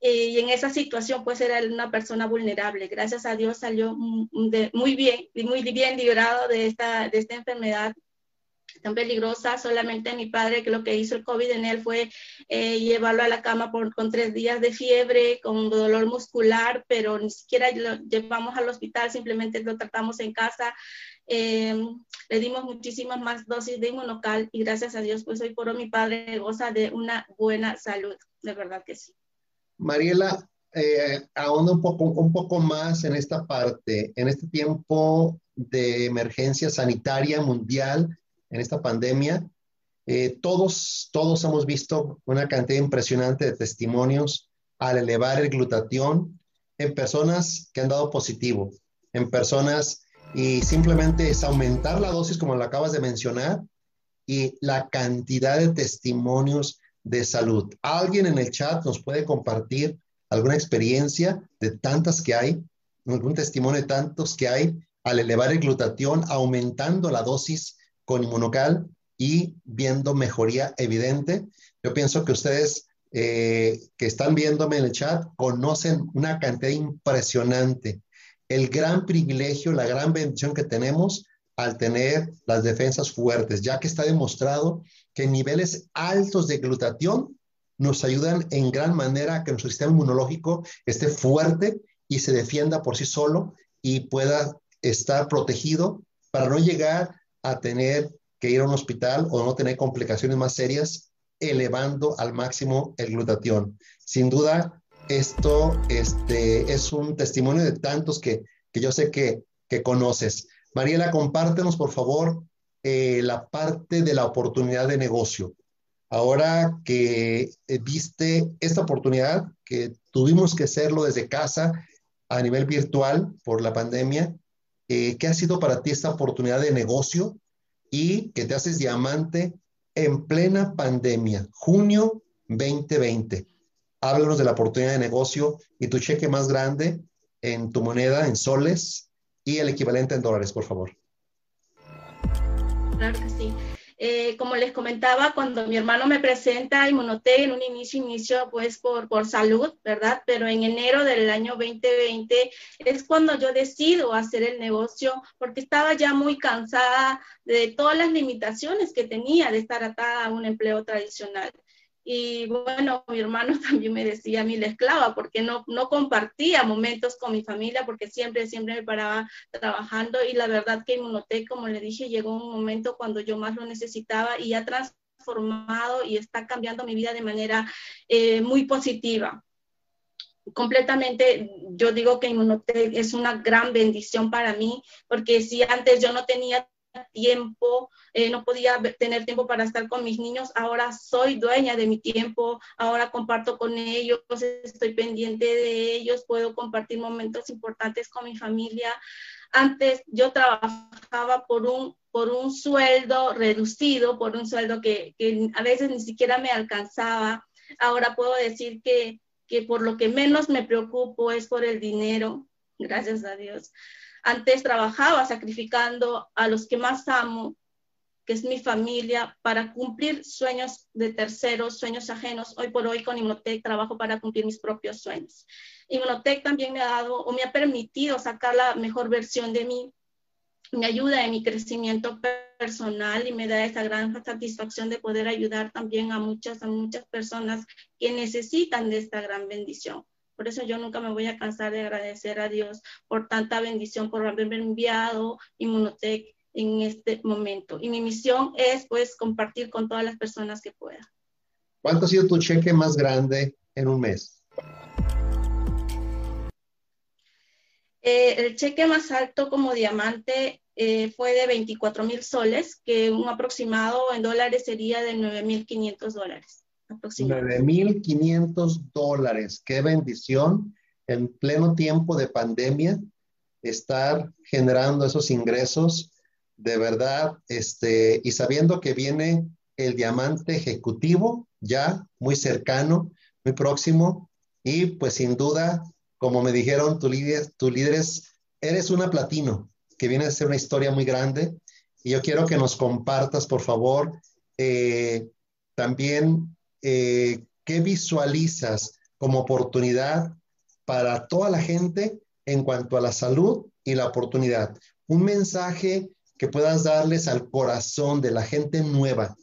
eh, y en esa situación pues era una persona vulnerable. Gracias a Dios salió muy bien, muy bien librado de esta, de esta enfermedad tan peligrosa. Solamente mi padre, que lo que hizo el COVID en él fue eh, llevarlo a la cama por, con tres días de fiebre, con dolor muscular, pero ni siquiera lo llevamos al hospital, simplemente lo tratamos en casa. Em, le dimos muchísimas más dosis de inmunocal y gracias a Dios, pues hoy por hoy mi padre goza de una buena salud, de verdad que sí. Mariela, eh, un poco, un poco más en esta parte, en este tiempo de emergencia sanitaria mundial, en esta pandemia. Eh, todos, todos hemos visto una cantidad impresionante de testimonios al elevar el glutatión en personas que han dado positivo, en personas y simplemente es aumentar la dosis como lo acabas de mencionar y la cantidad de testimonios de salud. ¿Alguien en el chat nos puede compartir alguna experiencia de tantas que hay, algún testimonio de tantos que hay al elevar el glutatión, aumentando la dosis con inmunocal y viendo mejoría evidente. Yo pienso que ustedes eh, que están viéndome en el chat conocen una cantidad impresionante, el gran privilegio, la gran bendición que tenemos al tener las defensas fuertes, ya que está demostrado que niveles altos de glutatión nos ayudan en gran manera a que nuestro sistema inmunológico esté fuerte y se defienda por sí solo y pueda estar protegido para no llegar a tener que ir a un hospital o no tener complicaciones más serias, elevando al máximo el glutatión. Sin duda, esto este, es un testimonio de tantos que, que yo sé que, que conoces. Mariela, compártenos, por favor, eh, la parte de la oportunidad de negocio. Ahora que eh, viste esta oportunidad, que tuvimos que hacerlo desde casa a nivel virtual por la pandemia, eh, ¿qué ha sido para ti esta oportunidad de negocio y que te haces diamante en plena pandemia, junio 2020? Háblanos de la oportunidad de negocio y tu cheque más grande en tu moneda, en soles y el equivalente en dólares, por favor. Claro que sí. Eh, como les comentaba, cuando mi hermano me presenta Inmunotech en un inicio, inicio pues por, por salud, ¿verdad? Pero en enero del año 2020 es cuando yo decido hacer el negocio porque estaba ya muy cansada de todas las limitaciones que tenía de estar atada a un empleo tradicional. Y bueno, mi hermano también me decía a mí la esclava, porque no, no compartía momentos con mi familia, porque siempre, siempre me paraba trabajando. Y la verdad que Inmunotech, como le dije, llegó un momento cuando yo más lo necesitaba y ha transformado y está cambiando mi vida de manera eh, muy positiva completamente, yo digo que Inmunotech es una gran bendición para mí, porque si antes yo no tenía tiempo, eh, no podía tener tiempo para estar con mis niños, ahora soy dueña de mi tiempo, ahora comparto con ellos, estoy pendiente de ellos, puedo compartir momentos importantes con mi familia. Antes yo trabajaba por un, por un sueldo reducido, por un sueldo que, que a veces ni siquiera me alcanzaba. Ahora puedo decir que, que por lo que menos me preocupo es por el dinero, gracias a Dios. Antes trabajaba sacrificando a los que más amo, que es mi familia, para cumplir sueños de terceros, sueños ajenos. Hoy por hoy con Inmunotech trabajo para cumplir mis propios sueños. Inmunotech también me ha dado o me ha permitido sacar la mejor versión de mí, me ayuda en mi crecimiento personal y me da esa gran satisfacción de poder ayudar también a muchas, a muchas personas que necesitan de esta gran bendición. Por eso yo nunca me voy a cansar de agradecer a Dios por tanta bendición, por haberme enviado Inmunotech en este momento. Y mi misión es pues compartir con todas las personas que pueda. ¿Cuánto ha sido tu cheque más grande en un mes? Eh, el cheque más alto como diamante eh, fue de 24 mil soles, que un aproximado en dólares sería de 9.500 dólares. 9.500 dólares. Qué bendición en pleno tiempo de pandemia estar generando esos ingresos. De verdad, este, y sabiendo que viene el diamante ejecutivo ya muy cercano, muy próximo, y pues sin duda, como me dijeron tus líderes, tu líderes, eres una platino, que viene a ser una historia muy grande, y yo quiero que nos compartas, por favor, eh, también eh, ¿qué visualizas como oportunidad para toda la gente en cuanto a la salud y la oportunidad? Un mensaje que puedas darles al corazón de la gente nueva,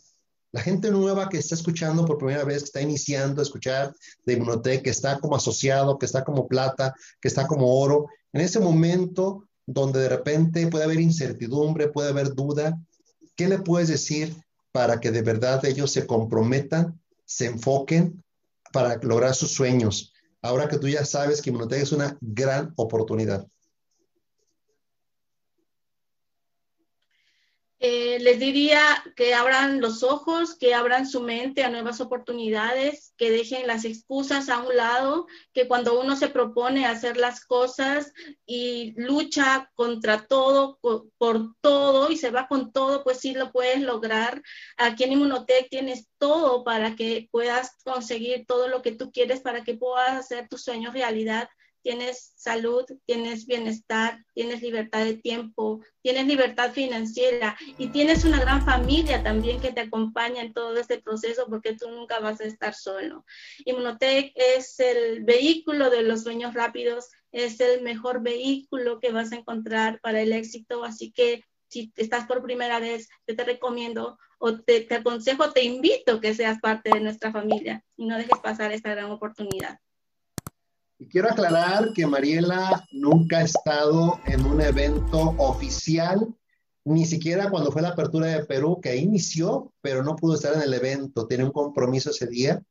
la gente nueva que está escuchando por primera vez, que está iniciando a escuchar de Inmunotech, que está como asociado, que está como plata, que está como oro, en ese momento donde de repente puede haber incertidumbre, puede haber duda, ¿qué le puedes decir para que de verdad ellos se comprometan se enfoquen para lograr sus sueños. Ahora que tú ya sabes que Inmunotech es una gran oportunidad. Eh, les diría que abran los ojos, que abran su mente a nuevas oportunidades, que dejen las excusas a un lado, que cuando uno se propone hacer las cosas y lucha contra todo, por, todo y se va con todo, pues sí lo puedes lograr. Aquí en Inmunotech tienes todo para que puedas conseguir todo lo que tú quieres, para que puedas hacer tus sueños realidad tienes salud, tienes bienestar, tienes libertad de tiempo, tienes libertad financiera y tienes una gran familia también que te acompaña en todo este proceso porque tú nunca vas a estar solo. Inmunotech es el vehículo de los sueños rápidos, es el mejor vehículo que vas a encontrar para el éxito, así que si estás por primera vez, yo te recomiendo o te, te aconsejo, te invito que seas parte de nuestra familia y no dejes pasar esta gran oportunidad. Y quiero aclarar que Mariela nunca ha estado en un evento oficial, ni siquiera cuando fue la apertura de Perú, que inició, pero no pudo estar en el evento. Tiene un compromiso ese día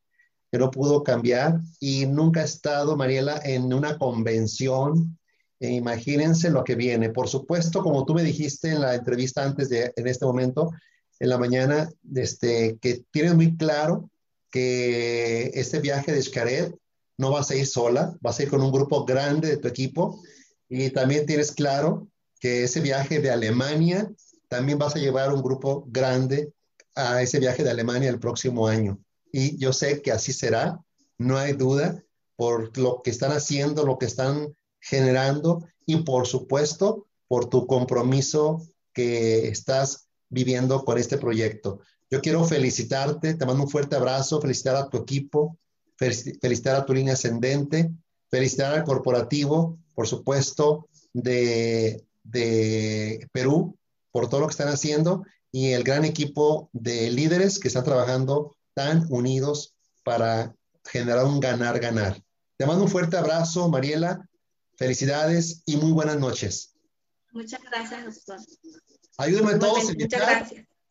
que no pudo cambiar y nunca ha estado Mariela en una convención. E imagínense lo que viene. Por supuesto, como tú me dijiste en la entrevista antes de, en este momento, en la mañana, este, que tienes muy claro que este viaje de Xcaret no vas a ir sola, vas a ir con un grupo grande de tu equipo y también tienes claro que ese viaje de Alemania, también vas a llevar un grupo grande a ese viaje de Alemania el próximo año. Y yo sé que así será, no hay duda, por lo que están haciendo, lo que están generando y por supuesto por tu compromiso que estás viviendo con este proyecto. Yo quiero felicitarte, te mando un fuerte abrazo, felicitar a tu equipo, felicitar a tu línea ascendente, felicitar al corporativo, por supuesto, de, de Perú, por todo lo que están haciendo y el gran equipo de líderes que están trabajando tan unidos para generar un ganar-ganar. Te mando un fuerte abrazo, Mariela. Felicidades y muy buenas noches. Muchas gracias, doctor. Ayúdenme todos.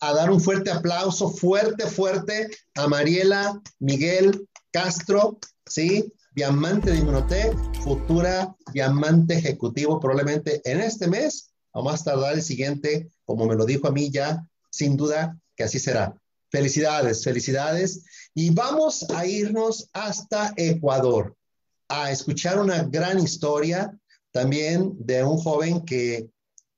A dar un fuerte aplauso, fuerte, fuerte a Mariela Miguel Castro, ¿sí? Diamante de Inmunotech, futura diamante ejecutivo, probablemente en este mes, o más tardar el siguiente, como me lo dijo a mí ya, sin duda que así será. Felicidades, felicidades. Y vamos a irnos hasta Ecuador a escuchar una gran historia también de un joven que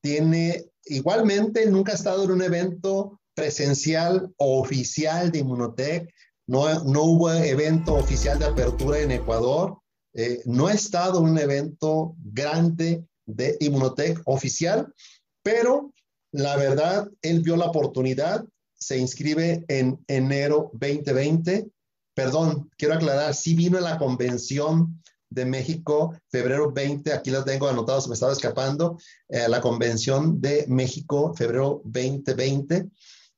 tiene, igualmente, nunca estado en un evento presencial o oficial de Inmunotech, no, no hubo evento oficial de apertura en Ecuador, eh, no ha estado un evento grande de Inmunotech oficial, pero la verdad, él vio la oportunidad, se inscribe en enero 2020, perdón, quiero aclarar, sí vino a la convención de México, febrero 20, aquí lo tengo anotado, se me estaba escapando, eh, la convención de México, febrero 2020,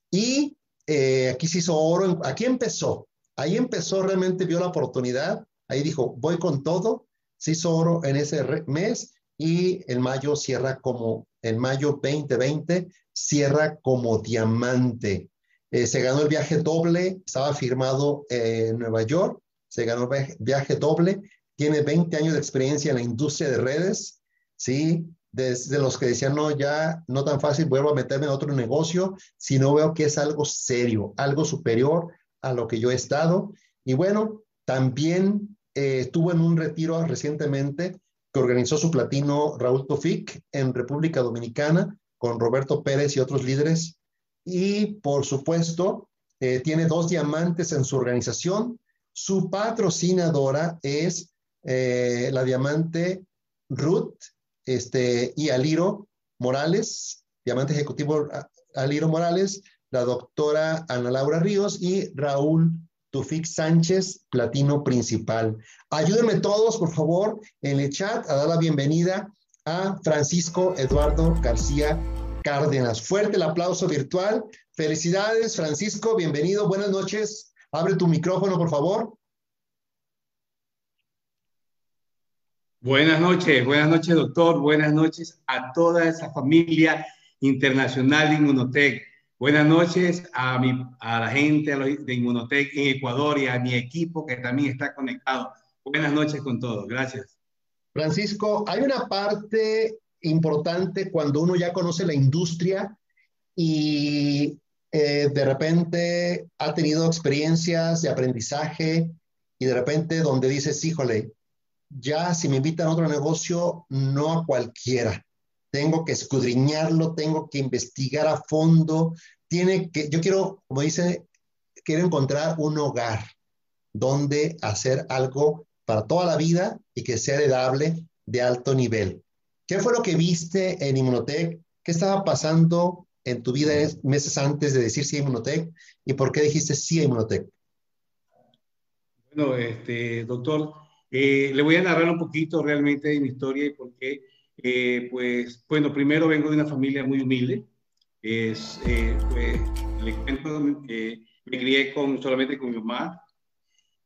y eh, aquí se hizo oro, aquí empezó, ahí empezó, realmente vio la oportunidad, ahí dijo, voy con todo, se hizo oro en ese mes y en mayo cierra como, en mayo 2020, cierra como diamante. Eh, se ganó el viaje doble, estaba firmado en Nueva York, se ganó el viaje doble tiene 20 años de experiencia en la industria de redes, ¿sí? Desde los que decían, no, ya no tan fácil, vuelvo a meterme en otro negocio, si no veo que es algo serio, algo superior a lo que yo he estado. Y bueno, también eh, estuvo en un retiro recientemente que organizó su platino Raúl Tofik en República Dominicana con Roberto Pérez y otros líderes. Y por supuesto, eh, tiene dos diamantes en su organización. Su patrocinadora es eh, la diamante Ruth este, y Aliro Morales, diamante ejecutivo Aliro Morales, la doctora Ana Laura Ríos y Raúl Tufik Sánchez, platino principal. Ayúdenme todos, por favor, en el chat a dar la bienvenida a Francisco Eduardo García Cárdenas. Fuerte el aplauso virtual. Felicidades, Francisco, bienvenido, buenas noches. Abre tu micrófono, por favor. Buenas noches, buenas noches, doctor. Buenas noches a toda esa familia internacional de Inmunotech. Buenas noches a, mi, a la gente de Inmunotech en Ecuador y a mi equipo que también está conectado. Buenas noches con todos. Gracias. Francisco, hay una parte importante cuando uno ya conoce la industria y eh, de repente ha tenido experiencias de aprendizaje y de repente donde dices, híjole, ya si me invitan a otro negocio, no a cualquiera. Tengo que escudriñarlo, tengo que investigar a fondo. Tiene que, yo quiero, como dice, quiero encontrar un hogar donde hacer algo para toda la vida y que sea heredable de alto nivel. ¿Qué fue lo que viste en Inmunotech? ¿Qué estaba pasando en tu vida meses antes de decir sí a Inmunotech? ¿Y por qué dijiste sí a Inmunotech? Bueno, este, doctor, eh, le voy a narrar un poquito realmente de mi historia y por qué. Eh, pues, bueno, primero vengo de una familia muy humilde. Es, eh, pues, le cuento, me crié con, solamente con mi mamá.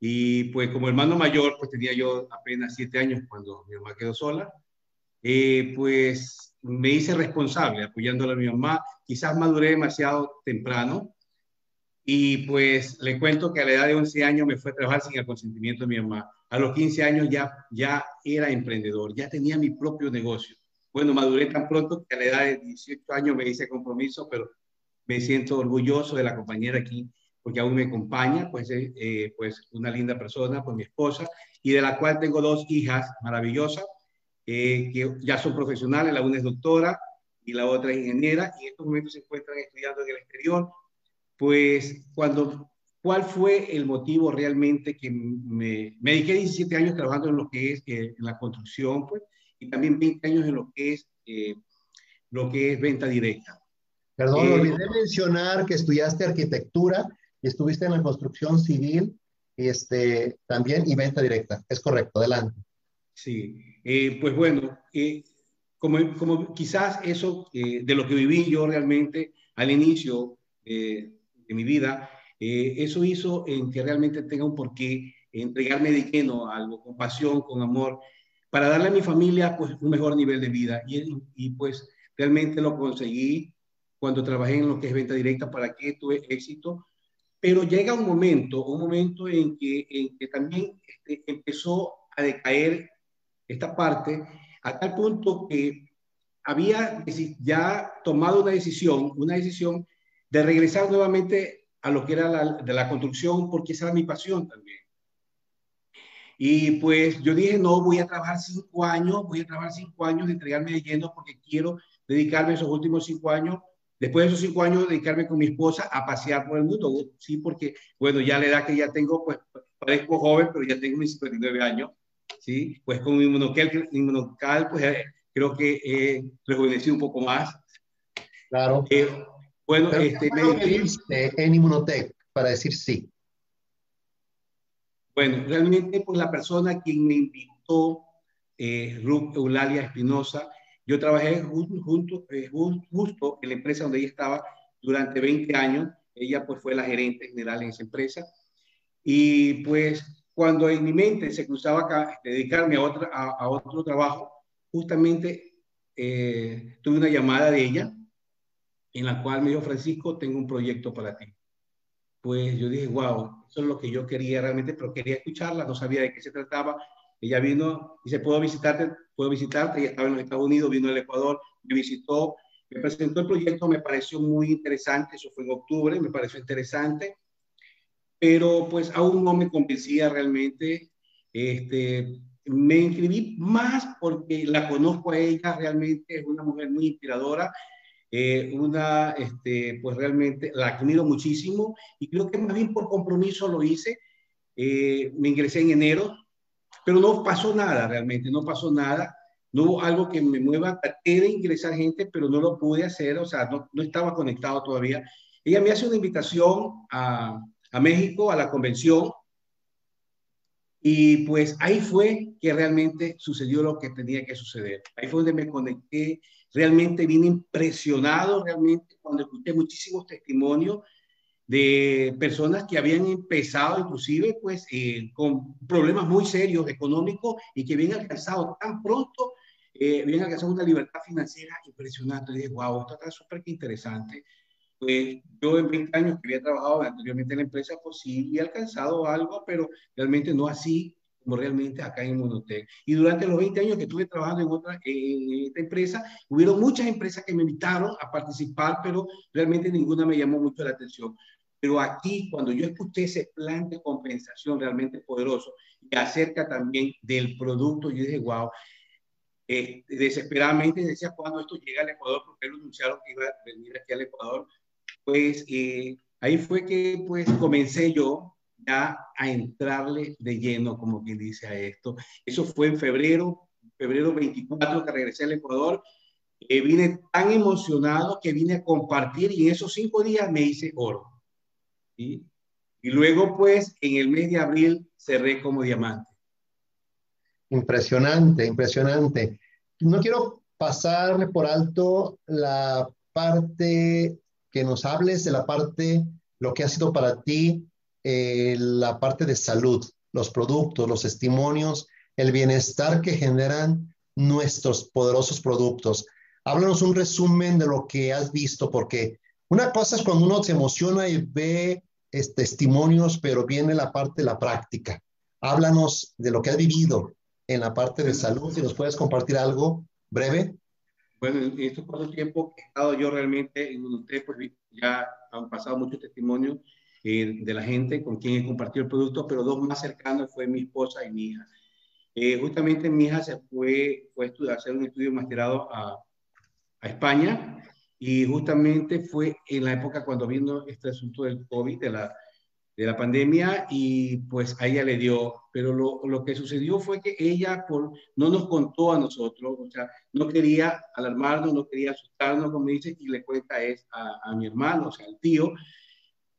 Y pues como hermano mayor, pues tenía yo apenas siete años cuando mi mamá quedó sola. pues me hice responsable apoyándole a mi mamá. Quizás maduré demasiado temprano. Y pues le cuento que a la edad de 11 años me fue a trabajar sin el consentimiento de mi mamá a los 15 años ya, ya era emprendedor, ya tenía mi propio negocio. Bueno, maduré tan pronto que a la edad de 18 años me hice compromiso, pero me siento orgulloso de la compañera aquí, porque aún me acompaña, pues, eh, eh, pues una linda persona, pues mi esposa, y de la cual tengo dos hijas maravillosas, eh, que ya son profesionales, la una es doctora y la otra es ingeniera, y en estos momentos se encuentran estudiando en el exterior. Pues cuando ¿Cuál fue el motivo realmente que me, me dediqué 17 años trabajando en lo que es eh, la construcción, pues, y también 20 años en lo que es, eh, lo que es venta directa? Perdón, eh, olvidé mencionar que estudiaste arquitectura y estuviste en la construcción civil este, también y venta directa. Es correcto, adelante. Sí, pues bueno, como, como quizás eso de lo que viví yo realmente al inicio de mi vida, eh, eso hizo en que realmente tenga un porqué entregarme de lleno a algo, con pasión, con amor, para darle a mi familia pues, un mejor nivel de vida. Y, y pues realmente lo conseguí cuando trabajé en lo que es venta directa, para qué tuve éxito, pero llega un momento, un momento en que, en que también este, empezó a decaer esta parte a tal punto que había ya tomado una decisión, una decisión de regresar nuevamente a lo que era la, de la construcción, porque esa era mi pasión también. Y pues yo dije, no, voy a trabajar cinco años, voy a trabajar cinco años, de entregarme de lleno porque quiero dedicarme esos últimos cinco años, después de esos cinco años, dedicarme con mi esposa a pasear por el mundo. Sí, porque, bueno, ya la edad que ya tengo, pues parezco joven, pero ya tengo mis 59 años, ¿sí? Pues con mi monocal, mi monocal pues eh, creo que he rejuvenecido un poco más. Claro. Eh, bueno, este, me en Inmunotech para decir sí. Bueno, realmente pues la persona quien me invitó, eh, Ruth Eulalia Espinosa, yo trabajé junto, eh, justo en la empresa donde ella estaba durante 20 años. Ella pues fue la gerente general en esa empresa. Y pues cuando en mi mente se cruzaba acá, dedicarme a, otra, a, otro trabajo, justamente eh, tuve una llamada de ella en la cual me dijo, Francisco, tengo un proyecto para ti. Pues yo dije, wow, eso es lo que yo quería realmente, pero quería escucharla, no sabía de qué se trataba. Ella vino se puedo visitarte, puedo visitarte, ella estaba en los Estados Unidos, vino al Ecuador, me visitó, me presentó el proyecto, me pareció muy interesante, eso fue en octubre, me pareció interesante, pero pues aún no me convencía realmente. Este, me inscribí más porque la conozco a ella, realmente es una mujer muy inspiradora, eh, una, este, pues realmente la admiro muchísimo y creo que más bien por compromiso lo hice. Eh, me ingresé en enero, pero no pasó nada realmente, no pasó nada. No hubo algo que me mueva, traté de ingresar gente, pero no lo pude hacer, o sea, no, no estaba conectado todavía. Ella me hace una invitación a, a México, a la convención, y pues ahí fue que realmente sucedió lo que tenía que suceder. Ahí fue donde me conecté, realmente vine impresionado, realmente cuando escuché muchísimos testimonios de personas que habían empezado inclusive pues eh, con problemas muy serios económicos y que habían alcanzado tan pronto, eh, habían alcanzado una libertad financiera impresionante. Y dije, wow, esto está súper interesante. Pues yo en 20 años que había trabajado anteriormente en la empresa, pues sí he alcanzado algo, pero realmente no así como realmente acá en Monotec. Y durante los 20 años que estuve trabajando en otra en esta empresa, hubieron muchas empresas que me invitaron a participar, pero realmente ninguna me llamó mucho la atención. Pero aquí, cuando yo escuché ese plan de compensación realmente poderoso y acerca también del producto, yo dije, wow, eh, desesperadamente decía, cuando esto llega al Ecuador? Porque lo anunciaron que iba a venir aquí al Ecuador pues eh, ahí fue que pues comencé yo ya a entrarle de lleno, como quien dice, a esto. Eso fue en febrero, febrero 24 que regresé al Ecuador. Eh, vine tan emocionado que vine a compartir y en esos cinco días me hice oro. Y luego pues en el mes de abril cerré como diamante. Impresionante, impresionante. No quiero pasarle por alto la parte que nos hables de la parte, lo que ha sido para ti eh, la parte de salud, los productos, los testimonios, el bienestar que generan nuestros poderosos productos. Háblanos un resumen de lo que has visto, porque una cosa es cuando uno se emociona y ve testimonios, pero viene la parte de la práctica. Háblanos de lo que has vivido en la parte de salud, si nos puedes compartir algo breve. Bueno, en estos cuatro tiempos que he estado yo realmente en usted, pues ya han pasado muchos testimonios eh, de la gente con quien he compartido el producto, pero dos más cercanos fue mi esposa y mi hija. Eh, justamente mi hija se fue, fue a, estudiar, hacer un estudio masterado a, a España y justamente fue en la época cuando vino este asunto del COVID, de la de la pandemia y pues a ella le dio, pero lo, lo, que sucedió fue que ella por, no nos contó a nosotros, o sea, no quería alarmarnos, no quería asustarnos, como dice, y le cuenta es a, a mi hermano, o sea, al tío,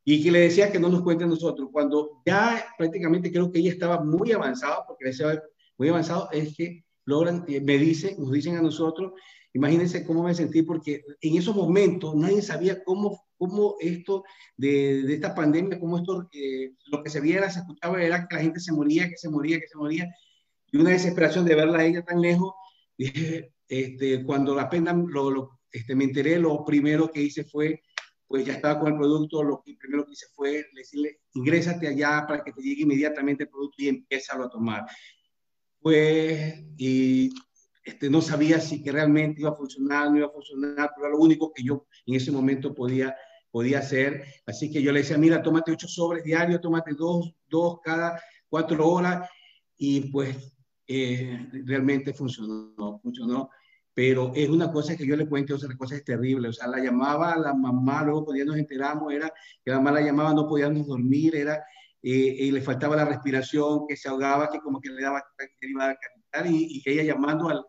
y que le decía que no nos cuente a nosotros. Cuando ya prácticamente creo que ella estaba muy avanzada, porque le decía muy avanzado, es que logran, eh, me dicen, nos dicen a nosotros, imagínense cómo me sentí, porque en esos momentos nadie sabía cómo cómo esto de, de esta pandemia, cómo esto, eh, lo que se viera, se escuchaba era que la gente se moría, que se moría, que se moría, y una desesperación de verla a ella tan lejos, este, cuando apenas lo, lo, este, me enteré, lo primero que hice fue, pues ya estaba con el producto, lo que primero que hice fue decirle, ingrésate allá para que te llegue inmediatamente el producto y empieza a tomar. Pues, y este, no sabía si que realmente iba a funcionar, no iba a funcionar, pero era lo único que yo en ese momento podía, podía hacer. Así que yo le decía, mira, tómate ocho sobres diarios, tómate dos, dos cada cuatro horas, y pues eh, realmente funcionó, funcionó. Pero es una cosa que yo le cuento, otra cosa es terrible. O sea, la llamaba la mamá, luego cuando nos enteramos, era que la mamá la llamaba, no podíamos dormir, era, eh, y le faltaba la respiración, que se ahogaba, que como que le daba, que iba a y, ella llamando al,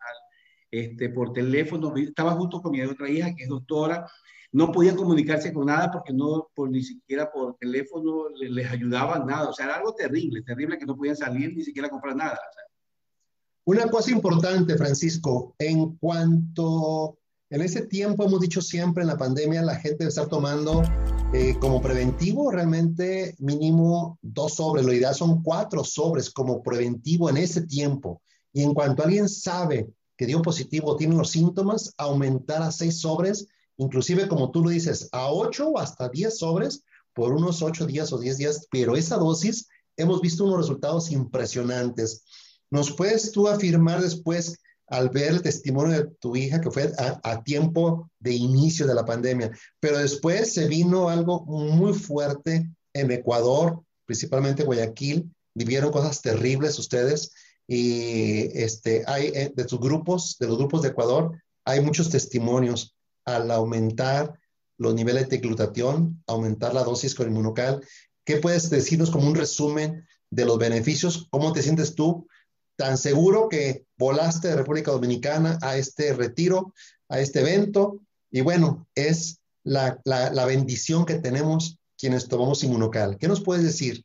este, por teléfono, estaba junto con mi otra hija que es doctora, no podían comunicarse con nada porque no, por, ni siquiera por teléfono les, ayudaban nada, o sea, era algo terrible, terrible que no podían salir ni siquiera comprar nada. Una cosa importante, Francisco, en cuanto en ese tiempo hemos dicho siempre en la pandemia la gente debe estar tomando eh, como preventivo realmente mínimo dos sobres, lo ideal son cuatro sobres como preventivo en ese tiempo. Y en cuanto alguien sabe que dio positivo, tiene los síntomas, aumentar a seis sobres, inclusive como tú lo dices, a ocho o hasta diez sobres por unos ocho días o diez días, pero esa dosis hemos visto unos resultados impresionantes. ¿Nos puedes tú afirmar después, al ver el testimonio de tu hija, que fue a, a, tiempo de inicio de la pandemia, pero después se vino algo muy fuerte en Ecuador, principalmente Guayaquil, vivieron cosas terribles ustedes, y este, hay eh, de sus grupos, de los grupos de Ecuador, hay muchos testimonios al aumentar los niveles de glutatión, aumentar la dosis con inmunocal. ¿Qué puedes decirnos como un resumen de los beneficios? ¿Cómo te sientes tú? Tan seguro que volaste de República Dominicana a este retiro, a este evento. Y bueno, es la, la, bendición que tenemos quienes tomamos inmunocal. ¿Qué nos puedes decir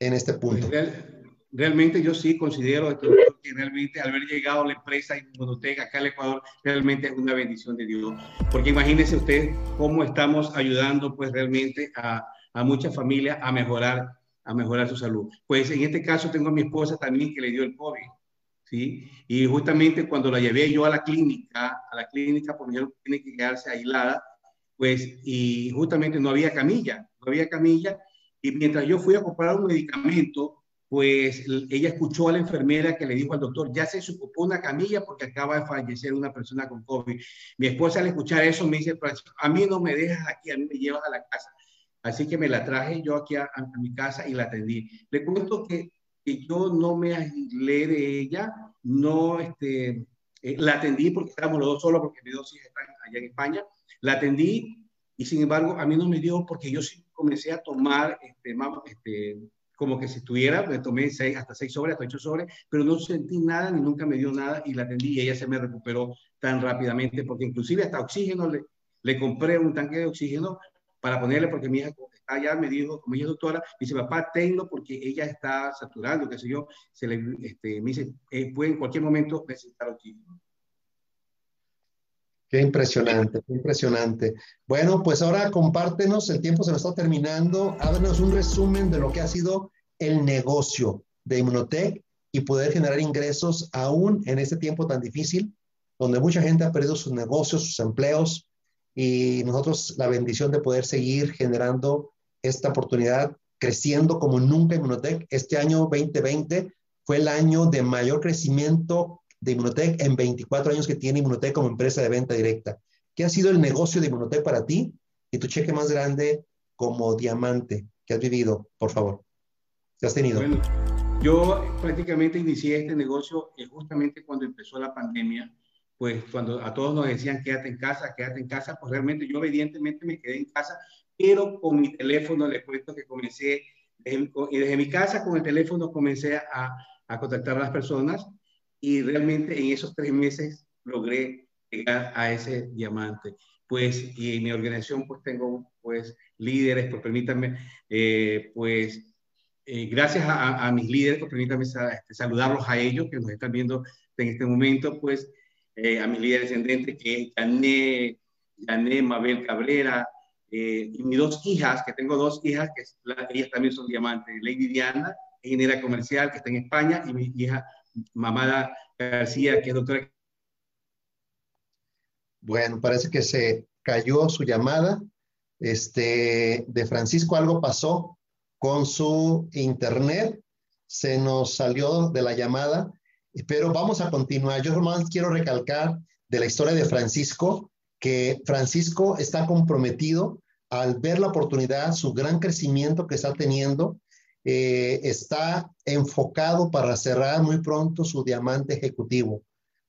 en este punto? Pues, realmente yo sí considero que, realmente al haber llegado a la empresa Inmunotech acá al Ecuador, realmente es una bendición de Dios. Porque imagínense usted cómo estamos ayudando pues realmente a, a muchas familias a mejorar, a mejorar su salud. Pues en este caso tengo a mi esposa también que le dio el COVID. ¿Sí? Y justamente cuando la llevé yo a la clínica, a la clínica porque ella tiene que quedarse aislada, pues, y justamente no había camilla, no había camilla, y mientras yo fui a comprar un medicamento, pues ella escuchó a la enfermera que le dijo al doctor, ya se ocupó una camilla porque acaba de fallecer una persona con COVID. Mi esposa al escuchar eso me dice, a mí no me dejas aquí, a mí me llevas a la casa. Así que me la traje yo aquí a, mi casa y la atendí. Le cuento que, que, yo no me aislé de ella, no, este, eh, la atendí porque estábamos los dos solos, porque mis dos hijas están allá en España, la atendí y sin embargo a mí no me dio porque yo sí comencé a tomar este, este, como que si estuviera, me tomé seis, hasta seis sobres, hasta ocho sobres, pero no sentí nada ni nunca me dio nada y la atendí y ella se me recuperó tan rápidamente porque inclusive hasta oxígeno le, le compré un tanque de oxígeno para ponerle porque mi hija allá me dijo, como ella es doctora, me dice, papá, tengo porque ella está saturando, qué sé yo, se le, este, me dice, eh, puede en cualquier momento necesitar oxígeno. Qué impresionante, impresionante. Bueno, pues ahora compártenos, el tiempo se nos está terminando, háblanos un resumen de lo que ha sido el negocio de Inmunotech y poder generar ingresos aún en este tiempo tan difícil, donde mucha gente ha perdido sus negocios, sus empleos, y nosotros la bendición de poder seguir generando esta oportunidad, creciendo como nunca Inmunotech. Este año 2020 fue el año de mayor crecimiento de Inmunotech en 24 años que tiene Inmunotech como empresa de venta directa. ¿Qué ha sido el negocio de Inmunotech para ti y tu cheque más grande como diamante que has vivido, por favor? ¿Qué has tenido? Bueno, yo prácticamente inicié este negocio eh, justamente cuando empezó la pandemia, pues cuando a todos nos decían quédate en casa, quédate en casa, pues realmente yo obedientemente me quedé en casa, pero con mi teléfono les cuento que comencé, y desde mi casa con el teléfono comencé a, a contactar a las personas y realmente en esos tres meses logré llegar a ese diamante. Pues y en mi organización pues tengo pues líderes, pues permítanme, eh, pues eh, gracias a, mis líderes, pues permítanme este, saludarlos a ellos que nos están viendo en este momento, pues eh, a mis líderes descendentes que es Jané, Jané Mabel Cabrera, y mis dos hijas, que tengo dos hijas, que ellas también son diamantes, Lady Diana, ingeniera comercial, que está en España, y mi hija Mamada García, que es doctora. Bueno, parece que se cayó su llamada. Este, de Francisco algo pasó con su internet, se nos salió de la llamada, pero vamos a continuar. Yo nomás quiero recalcar de la historia de Francisco que Francisco está comprometido al ver la oportunidad, su gran crecimiento que está teniendo, eh, está enfocado para cerrar muy pronto su diamante ejecutivo,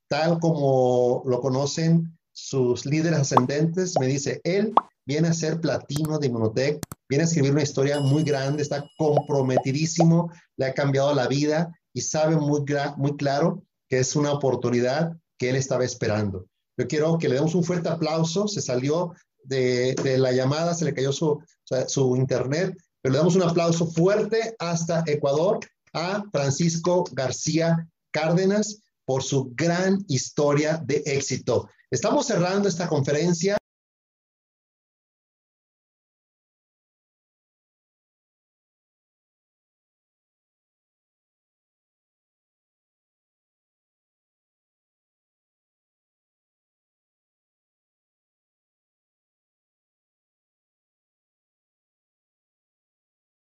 tal como lo conocen sus líderes ascendentes. Me dice, él viene a ser platino de Inmunotech, viene a escribir una historia muy grande, está comprometidísimo, le ha cambiado la vida y sabe muy, claro que es una oportunidad que él estaba esperando. Yo quiero que le demos un fuerte aplauso, se salió de, la llamada, se le cayó su internet, le damos un aplauso fuerte hasta Ecuador a Francisco García Cárdenas por su gran historia de éxito. Estamos cerrando esta conferencia.